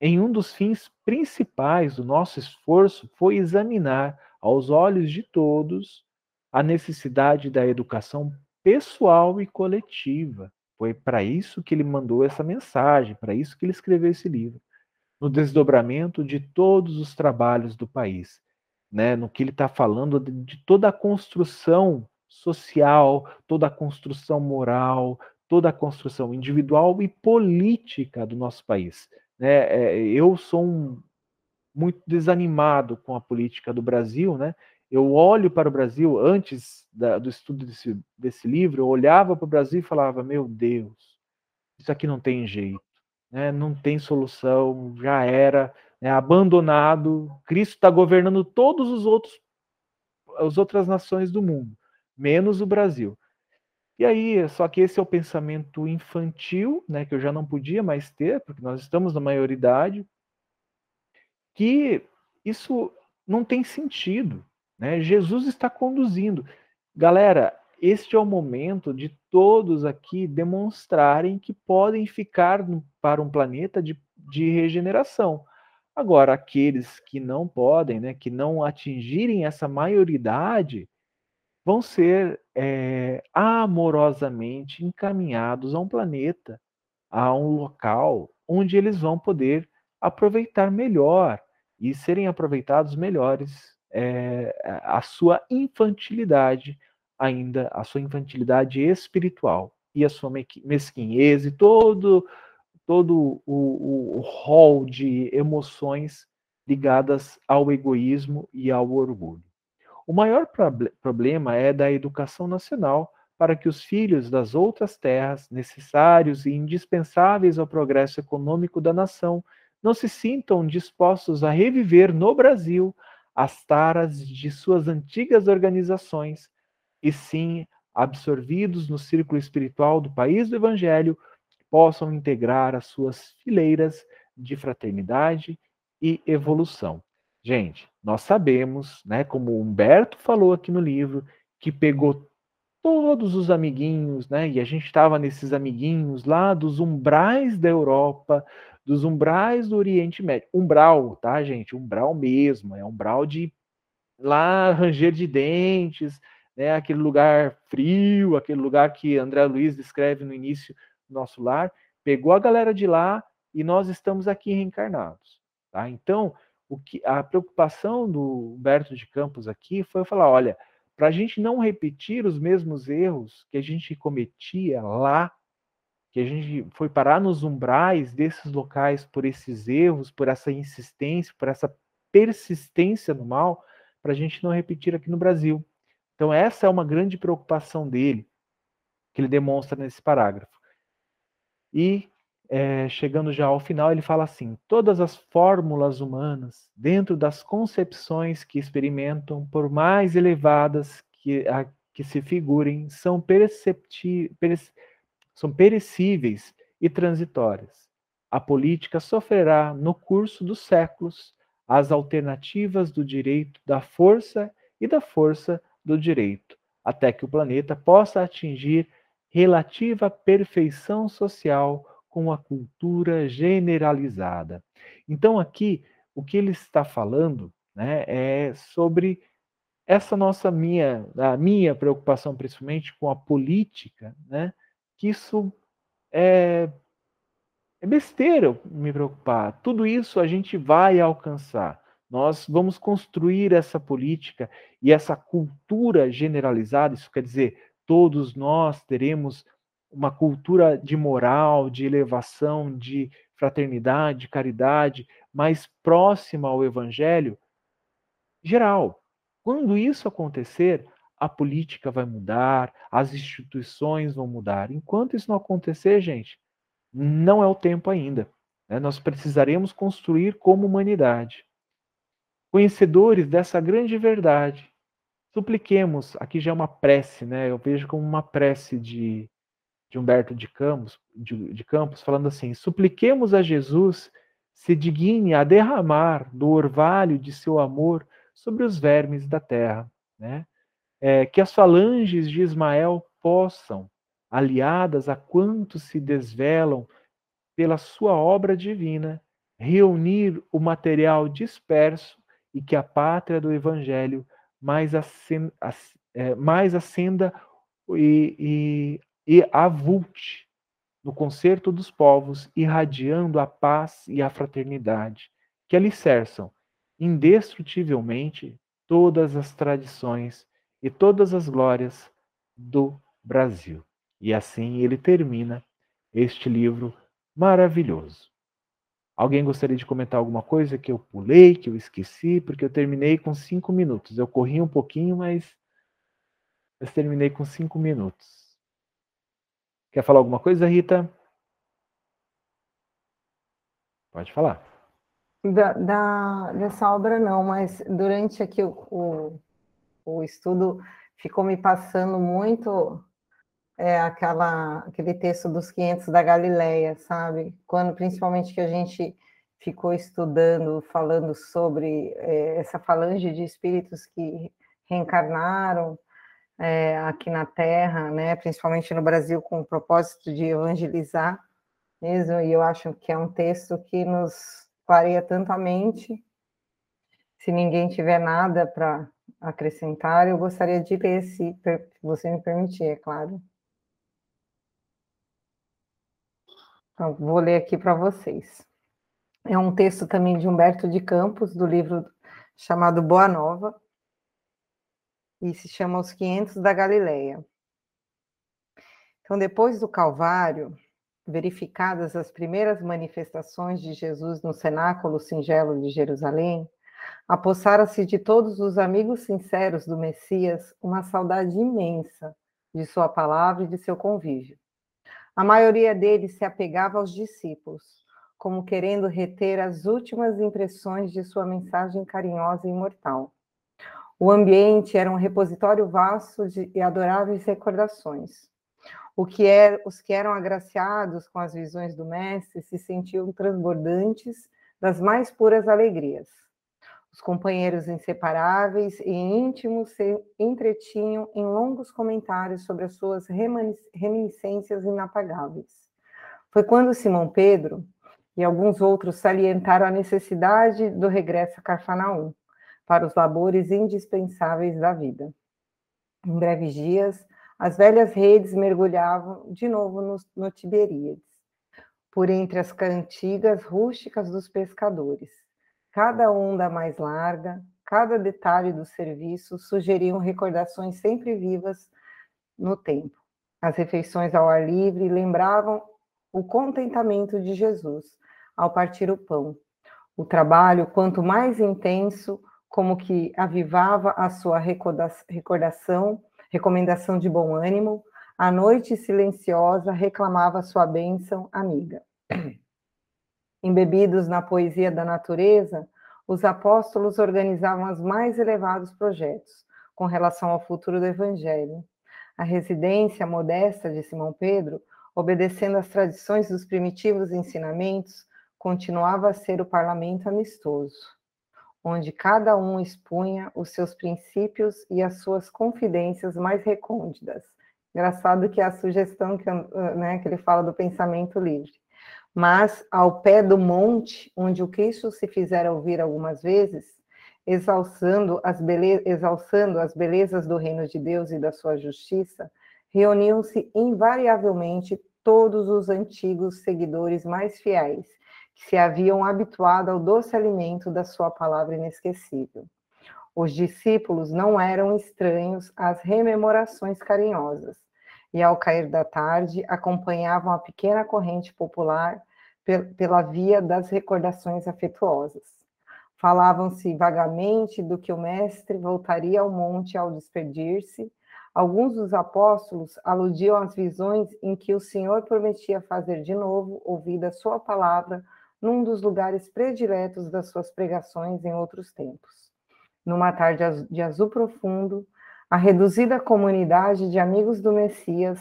Em um dos fins principais do nosso esforço foi examinar, aos olhos de todos, a necessidade da educação pessoal e coletiva. Foi para isso que ele mandou essa mensagem, para isso que ele escreveu esse livro, no desdobramento de todos os trabalhos do país, né, no que ele está falando de, toda a construção social, toda a construção moral, toda a construção individual e política do nosso país. Né? É, eu sou um, muito desanimado com a política do Brasil, né? Eu olho para o Brasil antes da, do estudo desse, desse livro, eu olhava para o Brasil e falava: Meu Deus, isso aqui não tem jeito, né? não tem solução, já era, né? abandonado. Cristo está governando todos os outros as outras nações do mundo menos o Brasil. E aí, só que esse é o pensamento infantil, né, que eu já não podia mais ter, porque nós estamos na maioridade, que isso não tem sentido, né? Jesus está conduzindo. Galera, este é o momento de todos aqui demonstrarem que podem ficar para um planeta de, de regeneração. Agora, aqueles que não podem, né, que não atingirem essa maioridade, vão ser é, amorosamente encaminhados a um planeta, a um local onde eles vão poder aproveitar melhor e serem aproveitados melhores é, a sua infantilidade ainda, a sua infantilidade espiritual e a sua mesquinhez e todo todo o, o, o rol de emoções ligadas ao egoísmo e ao orgulho. O maior problema é da educação nacional para que os filhos das outras terras, necessários e indispensáveis ao progresso econômico da nação, não se sintam dispostos a reviver no Brasil as taras de suas antigas organizações, e sim, absorvidos no círculo espiritual do país do Evangelho, possam integrar as suas fileiras de fraternidade e evolução. Gente, nós sabemos, né, como o Humberto falou aqui no livro, que pegou todos os amiguinhos, né, e a gente estava nesses amiguinhos lá dos umbrais da Europa, dos umbrais do Oriente Médio. Umbral, tá, gente? Umbral mesmo, é umbral de lá ranger de dentes, né, aquele lugar frio, aquele lugar que André Luiz descreve no início do nosso lar, pegou a galera de lá e nós estamos aqui reencarnados, tá? Então, o que a preocupação do Humberto de Campos aqui foi falar, olha, para a gente não repetir os mesmos erros que a gente cometia lá, que a gente foi parar nos umbrais desses locais por esses erros, por essa insistência, por essa persistência no mal, para a gente não repetir aqui no Brasil. Então essa é uma grande preocupação dele, que ele demonstra nesse parágrafo. E é, chegando já ao final, ele fala assim: todas as fórmulas humanas, dentro das concepções que experimentam, por mais elevadas que, a, que se figurem, são, percepti, são perecíveis e transitórias. A política sofrerá, no curso dos séculos, as alternativas do direito da força e da força do direito, até que o planeta possa atingir relativa perfeição social com a cultura generalizada. Então, aqui, o que ele está falando né, é sobre essa nossa minha, a minha preocupação principalmente com a política, né, que isso é, é besteira me preocupar. Tudo isso a gente vai alcançar. Nós vamos construir essa política e essa cultura generalizada, isso quer dizer, todos nós teremos uma cultura de moral, de elevação, de fraternidade, caridade, mais próxima ao evangelho geral. Quando isso acontecer, a política vai mudar, as instituições vão mudar. Enquanto isso não acontecer, gente, não é o tempo ainda. Né? Nós precisaremos construir como humanidade. Conhecedores dessa grande verdade, supliquemos, aqui já é uma prece, né? Eu vejo como uma prece de, de Humberto de Campos, de, de Campos, falando assim: supliquemos a Jesus se digne a derramar do orvalho de seu amor sobre os vermes da terra, né? É, que as falanges de Ismael possam, aliadas a quantos se desvelam pela sua obra divina, reunir o material disperso e que a pátria do Evangelho mais, acenda, é, mais acenda e, e, e avulte no concerto dos povos, irradiando a paz e a fraternidade, que alicerçam indestrutivelmente todas as tradições e todas as glórias do Brasil. E assim ele termina este livro maravilhoso. Alguém gostaria de comentar alguma coisa que eu pulei, que eu esqueci, porque eu terminei com cinco minutos. Eu corri um pouquinho, mas eu terminei com cinco minutos. Quer falar alguma coisa, Rita? Pode falar. Da, da, dessa obra não, mas durante aqui o, o, o estudo ficou me passando muito é, aquela, aquele texto dos 500 da Galileia, sabe? Quando principalmente que a gente ficou estudando, falando sobre é, essa falange de espíritos que reencarnaram é, aqui na Terra, né, principalmente no Brasil, com o propósito de evangelizar mesmo, e eu acho que é um texto que nos clareia tanto a mente. Se ninguém tiver nada para acrescentar, eu gostaria de ler, se você me permitir, é claro. Então, vou ler aqui para vocês. É um texto também de Humberto de Campos, do livro chamado Boa Nova, e se chama Os 500 da Galileia. Então, depois do Calvário, verificadas as primeiras manifestações de Jesus no cenáculo singelo de Jerusalém, apossara-se de todos os amigos sinceros do Messias uma saudade imensa de sua palavra e de seu convívio. A maioria deles se apegava aos discípulos, como querendo reter as últimas impressões de sua mensagem carinhosa e imortal. O ambiente era um repositório vasto de adoráveis recordações. Que é, os que eram agraciados com as visões do Mestre se sentiam transbordantes das mais puras alegrias. Os companheiros inseparáveis e íntimos se entretinham em longos comentários sobre as suas reminiscências inapagáveis. Foi quando Simão Pedro e alguns outros salientaram a necessidade do regresso a Carfanaum para os labores indispensáveis da vida. Em breves dias, as velhas redes mergulhavam de novo no, no Tiberíades, por entre as cantigas rústicas dos pescadores. Cada onda mais larga, cada detalhe do serviço sugeriam recordações sempre vivas no tempo. As refeições ao ar livre lembravam o contentamento de Jesus ao partir o pão. O trabalho, quanto mais intenso, como que avivava a sua recordação, recomendação de bom ânimo, a noite silenciosa reclamava sua bênção amiga. Embebidos na poesia da natureza, os apóstolos organizavam os mais elevados projetos com relação ao futuro do Evangelho. A residência modesta de Simão Pedro, obedecendo às tradições dos primitivos ensinamentos, continuava a ser o parlamento amistoso onde cada um expunha os seus princípios e as suas confidências mais recônditas. Engraçado que é a sugestão que, né, que ele fala do pensamento livre. Mas ao pé do monte, onde o Cristo se fizera ouvir algumas vezes, exalçando as, exalçando as belezas do reino de Deus e da sua justiça, reuniam-se invariavelmente todos os antigos seguidores mais fiéis, que se haviam habituado ao doce alimento da sua palavra inesquecível. Os discípulos não eram estranhos às rememorações carinhosas, e ao cair da tarde acompanhavam a pequena corrente popular pela via das recordações afetuosas. Falavam-se vagamente do que o mestre voltaria ao monte ao despedir-se. Alguns dos apóstolos aludiam às visões em que o Senhor prometia fazer de novo ouvida a sua palavra num dos lugares prediletos das suas pregações em outros tempos. Numa tarde de azul profundo, a reduzida comunidade de amigos do Messias,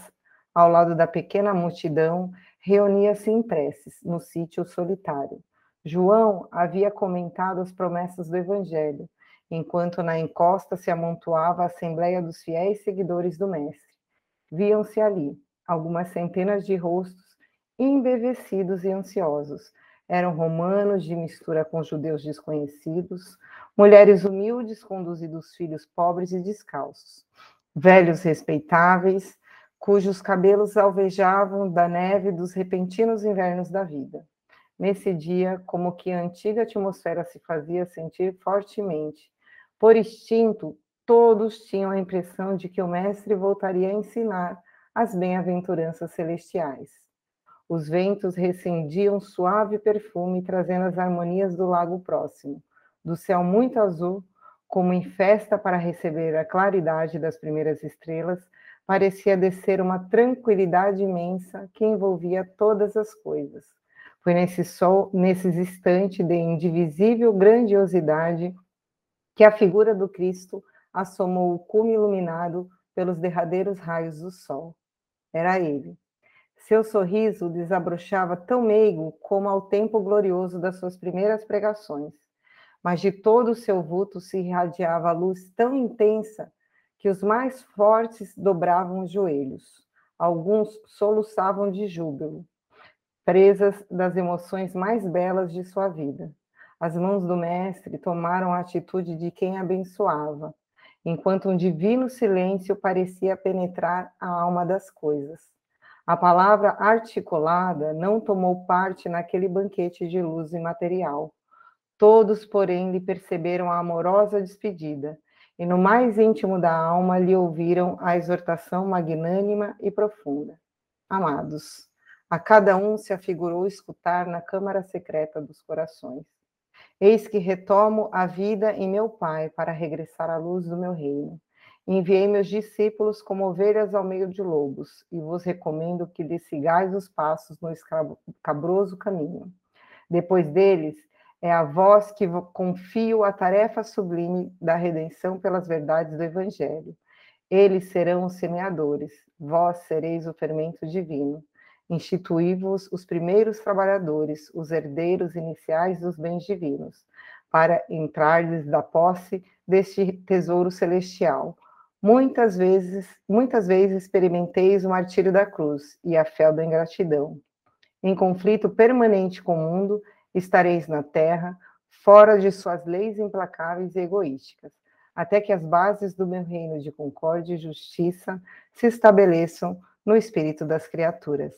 ao lado da pequena multidão, reunia-se em preces no sítio solitário. João havia comentado as promessas do Evangelho, enquanto na encosta se amontoava a assembleia dos fiéis seguidores do Mestre. Viam-se ali algumas centenas de rostos embevecidos e ansiosos, eram romanos de mistura com judeus desconhecidos, mulheres humildes conduzidos filhos pobres e descalços, velhos respeitáveis, cujos cabelos alvejavam da neve dos repentinos invernos da vida. Nesse dia, como que a antiga atmosfera se fazia sentir fortemente. Por instinto, todos tinham a impressão de que o Mestre voltaria a ensinar as bem-aventuranças celestiais. Os ventos recendiam suave perfume, trazendo as harmonias do lago próximo. Do céu muito azul, como em festa para receber a claridade das primeiras estrelas, parecia descer uma tranquilidade imensa que envolvia todas as coisas. Foi nesse sol, nesses instantes de indivisível grandiosidade, que a figura do Cristo assomou o cume iluminado pelos derradeiros raios do sol. Era ele, seu sorriso desabrochava tão meigo como ao tempo glorioso das suas primeiras pregações, mas de todo o seu vulto se irradiava a luz tão intensa que os mais fortes dobravam os joelhos. Alguns soluçavam de júbilo, presas das emoções mais belas de sua vida. As mãos do Mestre tomaram a atitude de quem abençoava, enquanto um divino silêncio parecia penetrar a alma das coisas. A palavra articulada não tomou parte naquele banquete de luz imaterial. Todos, porém, lhe perceberam a amorosa despedida, e no mais íntimo da alma lhe ouviram a exortação magnânima e profunda. Amados, a cada um se afigurou escutar na câmara secreta dos corações. Eis que retomo a vida em meu Pai para regressar à luz do meu reino. Enviei meus discípulos como ovelhas ao meio de lobos, e vos recomendo que lhes sigais os passos no escabroso caminho. Depois deles, é a vós que confio a tarefa sublime da redenção pelas verdades do Evangelho. Eles serão os semeadores, vós sereis o fermento divino. Instituí-vos os primeiros trabalhadores, os herdeiros iniciais dos bens divinos, para entrardes da posse deste tesouro celestial Muitas vezes, muitas vezes experimenteis o martírio da cruz e a fé da ingratidão. Em conflito permanente com o mundo, estareis na terra, fora de suas leis implacáveis e egoísticas, até que as bases do meu reino de concórdia e justiça se estabeleçam no espírito das criaturas.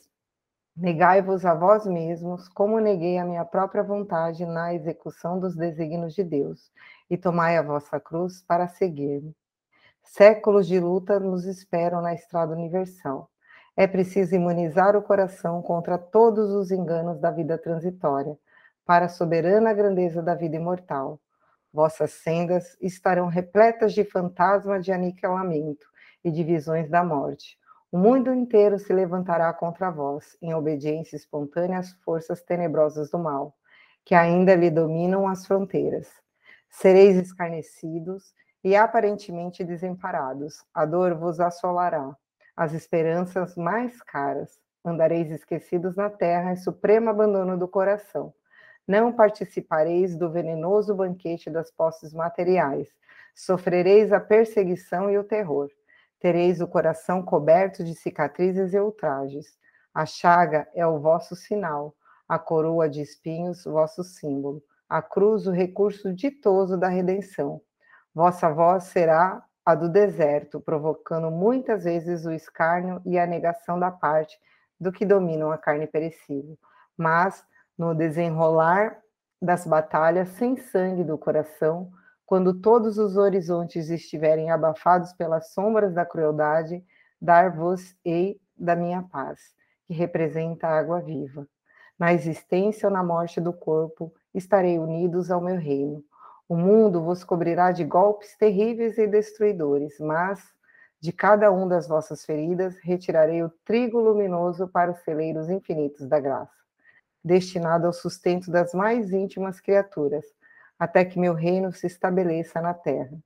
Negai-vos a vós mesmos, como neguei a minha própria vontade na execução dos desígnios de Deus, e tomai a vossa cruz para seguir-me. Séculos de luta nos esperam na estrada universal. É preciso imunizar o coração contra todos os enganos da vida transitória, para a soberana grandeza da vida imortal. Vossas sendas estarão repletas de fantasma de aniquilamento e de visões da morte. O mundo inteiro se levantará contra vós, em obediência espontânea às forças tenebrosas do mal, que ainda lhe dominam as fronteiras. Sereis escarnecidos e aparentemente desamparados. A dor vos assolará, as esperanças mais caras. Andareis esquecidos na terra em supremo abandono do coração. Não participareis do venenoso banquete das posses materiais. Sofrereis a perseguição e o terror. Tereis o coração coberto de cicatrizes e ultrajes. A chaga é o vosso sinal. a coroa de espinhos, vosso símbolo, a cruz, o recurso ditoso da redenção. Vossa voz será a do deserto, provocando muitas vezes o escárnio e a negação da parte do que dominam a carne perecível. Mas, no desenrolar das batalhas sem sangue do coração, quando todos os horizontes estiverem abafados pelas sombras da crueldade, dar-vos-ei da minha paz, que representa a água viva. Na existência ou na morte do corpo, estarei unidos ao meu reino. O mundo vos cobrirá de golpes terríveis e destruidores, mas de cada um das vossas feridas retirarei o trigo luminoso para os celeiros infinitos da graça destinado ao sustento das mais íntimas criaturas, até que meu reino se estabeleça na terra.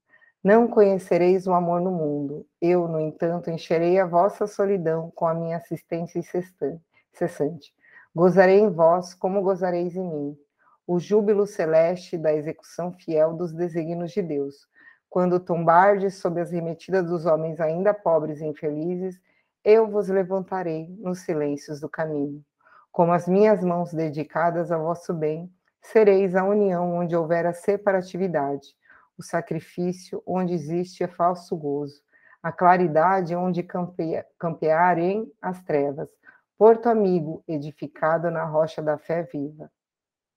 Não conhecereis o amor no mundo. Eu, no entanto, encherei a vossa solidão com a minha assistência incessante. Gozarei em vós como gozareis em mim. O júbilo celeste da execução fiel dos desígnios de Deus. Quando tombardes sob as remetidas dos homens ainda pobres e infelizes, eu vos levantarei nos silêncios do caminho. Como as minhas mãos dedicadas ao vosso bem, sereis a união onde houver a separatividade, o sacrifício onde existe falso gozo, a claridade onde campearem as trevas, porto amigo edificado na rocha da fé viva,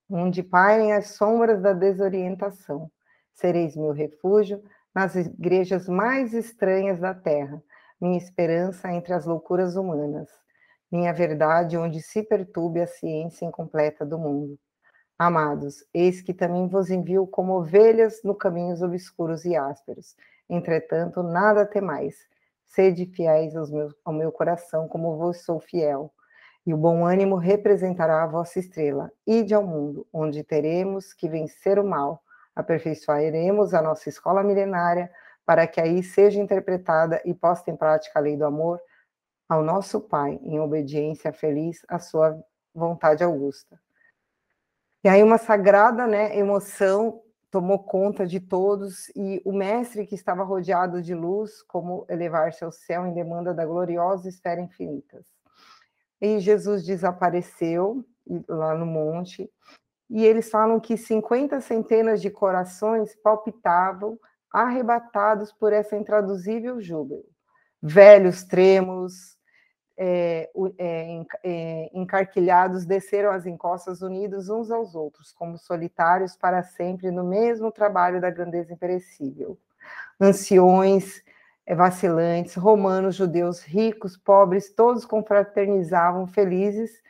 onde pairem as sombras da desorientação. Sereis meu refúgio nas igrejas mais estranhas da terra, minha esperança entre as loucuras humanas minha verdade, onde se perturbe a ciência incompleta do mundo. Amados, eis que também vos envio como ovelhas no caminhos obscuros e ásperos. Entretanto, nada temais. Sede fiéis aos meus, ao meu coração, como vos sou fiel. E o bom ânimo representará a vossa estrela. Ide ao mundo, onde teremos que vencer o mal. Aperfeiçoaremos a nossa escola milenária, para que aí seja interpretada e posta em prática a lei do amor, ao nosso Pai, em obediência feliz à sua vontade augusta. E aí uma sagrada né, emoção tomou conta de todos, e o mestre que estava rodeado de luz, como elevar-se ao céu em demanda da gloriosa esfera infinitas. E Jesus desapareceu lá no monte, e eles falam que 50 centenas de corações palpitavam, arrebatados por essa intraduzível júbilo. Velhos trêmulos, é, é, é, encarquilhados desceram as encostas unidos uns aos outros, como solitários para sempre no mesmo trabalho da grandeza imperecível. Anciões, vacilantes, romanos, judeus, ricos, pobres, todos confraternizavam felizes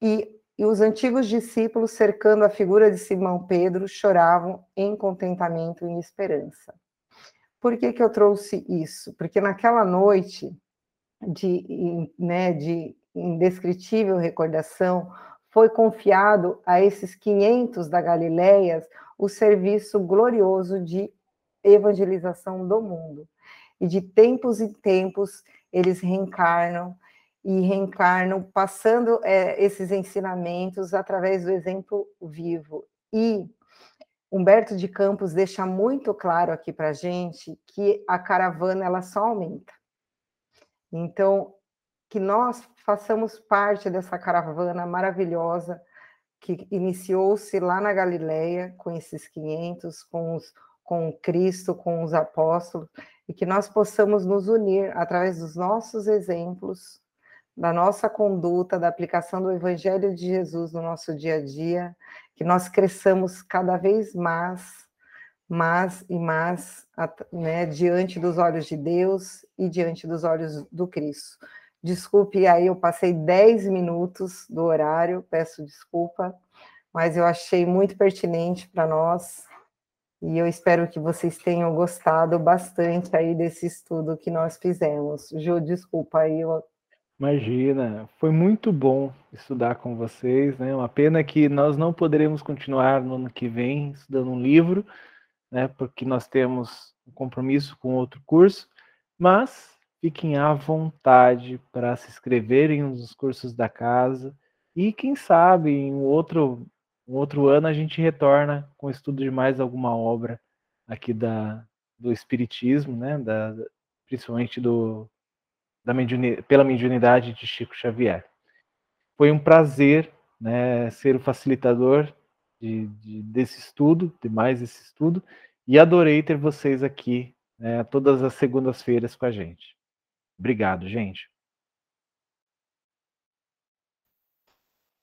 e, e os antigos discípulos, cercando a figura de Simão Pedro, choravam em contentamento e esperança. Por que, que eu trouxe isso? Porque naquela noite de, né, de indescritível recordação, foi confiado a esses 500 da Galileias o serviço glorioso de evangelização do mundo. E de tempos em tempos eles reencarnam e reencarnam, passando é, esses ensinamentos através do exemplo vivo. E Humberto de Campos deixa muito claro aqui para a gente que a caravana ela só aumenta. Então, que nós façamos parte dessa caravana maravilhosa que iniciou-se lá na Galileia com esses 500, com, os, com Cristo, com os apóstolos, e que nós possamos nos unir através dos nossos exemplos, da nossa conduta, da aplicação do Evangelho de Jesus no nosso dia a dia, que nós cresçamos cada vez mais mas e mais né, diante dos olhos de Deus e diante dos olhos do Cristo. Desculpe, aí eu passei 10 minutos do horário, peço desculpa, mas eu achei muito pertinente para nós e eu espero que vocês tenham gostado bastante aí desse estudo que nós fizemos. Ju, desculpa aí. Eu... Imagina, foi muito bom estudar com vocês, né? Uma pena que nós não poderemos continuar no ano que vem estudando um livro, né, porque nós temos um compromisso com outro curso, mas fiquem à vontade para se inscreverem nos cursos da casa e quem sabe em outro, um outro ano a gente retorna com o estudo de mais alguma obra aqui da, do Espiritismo, né, da, principalmente do, da pela mediunidade de Chico Xavier. Foi um prazer né, ser o facilitador de, de, desse estudo, de mais esse estudo, e adorei ter vocês aqui né, todas as segundas-feiras com a gente. Obrigado, gente.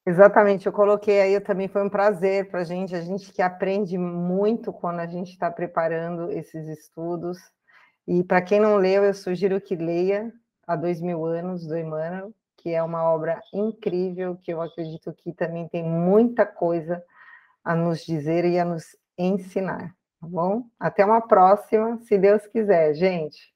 Exatamente, eu coloquei aí, também foi um prazer para a gente, a gente que aprende muito quando a gente está preparando esses estudos. E para quem não leu, eu sugiro que leia Há Dois Mil Anos, do Emmanuel, que é uma obra incrível, que eu acredito que também tem muita coisa a nos dizer e a nos ensinar, tá bom? Até uma próxima, se Deus quiser, gente.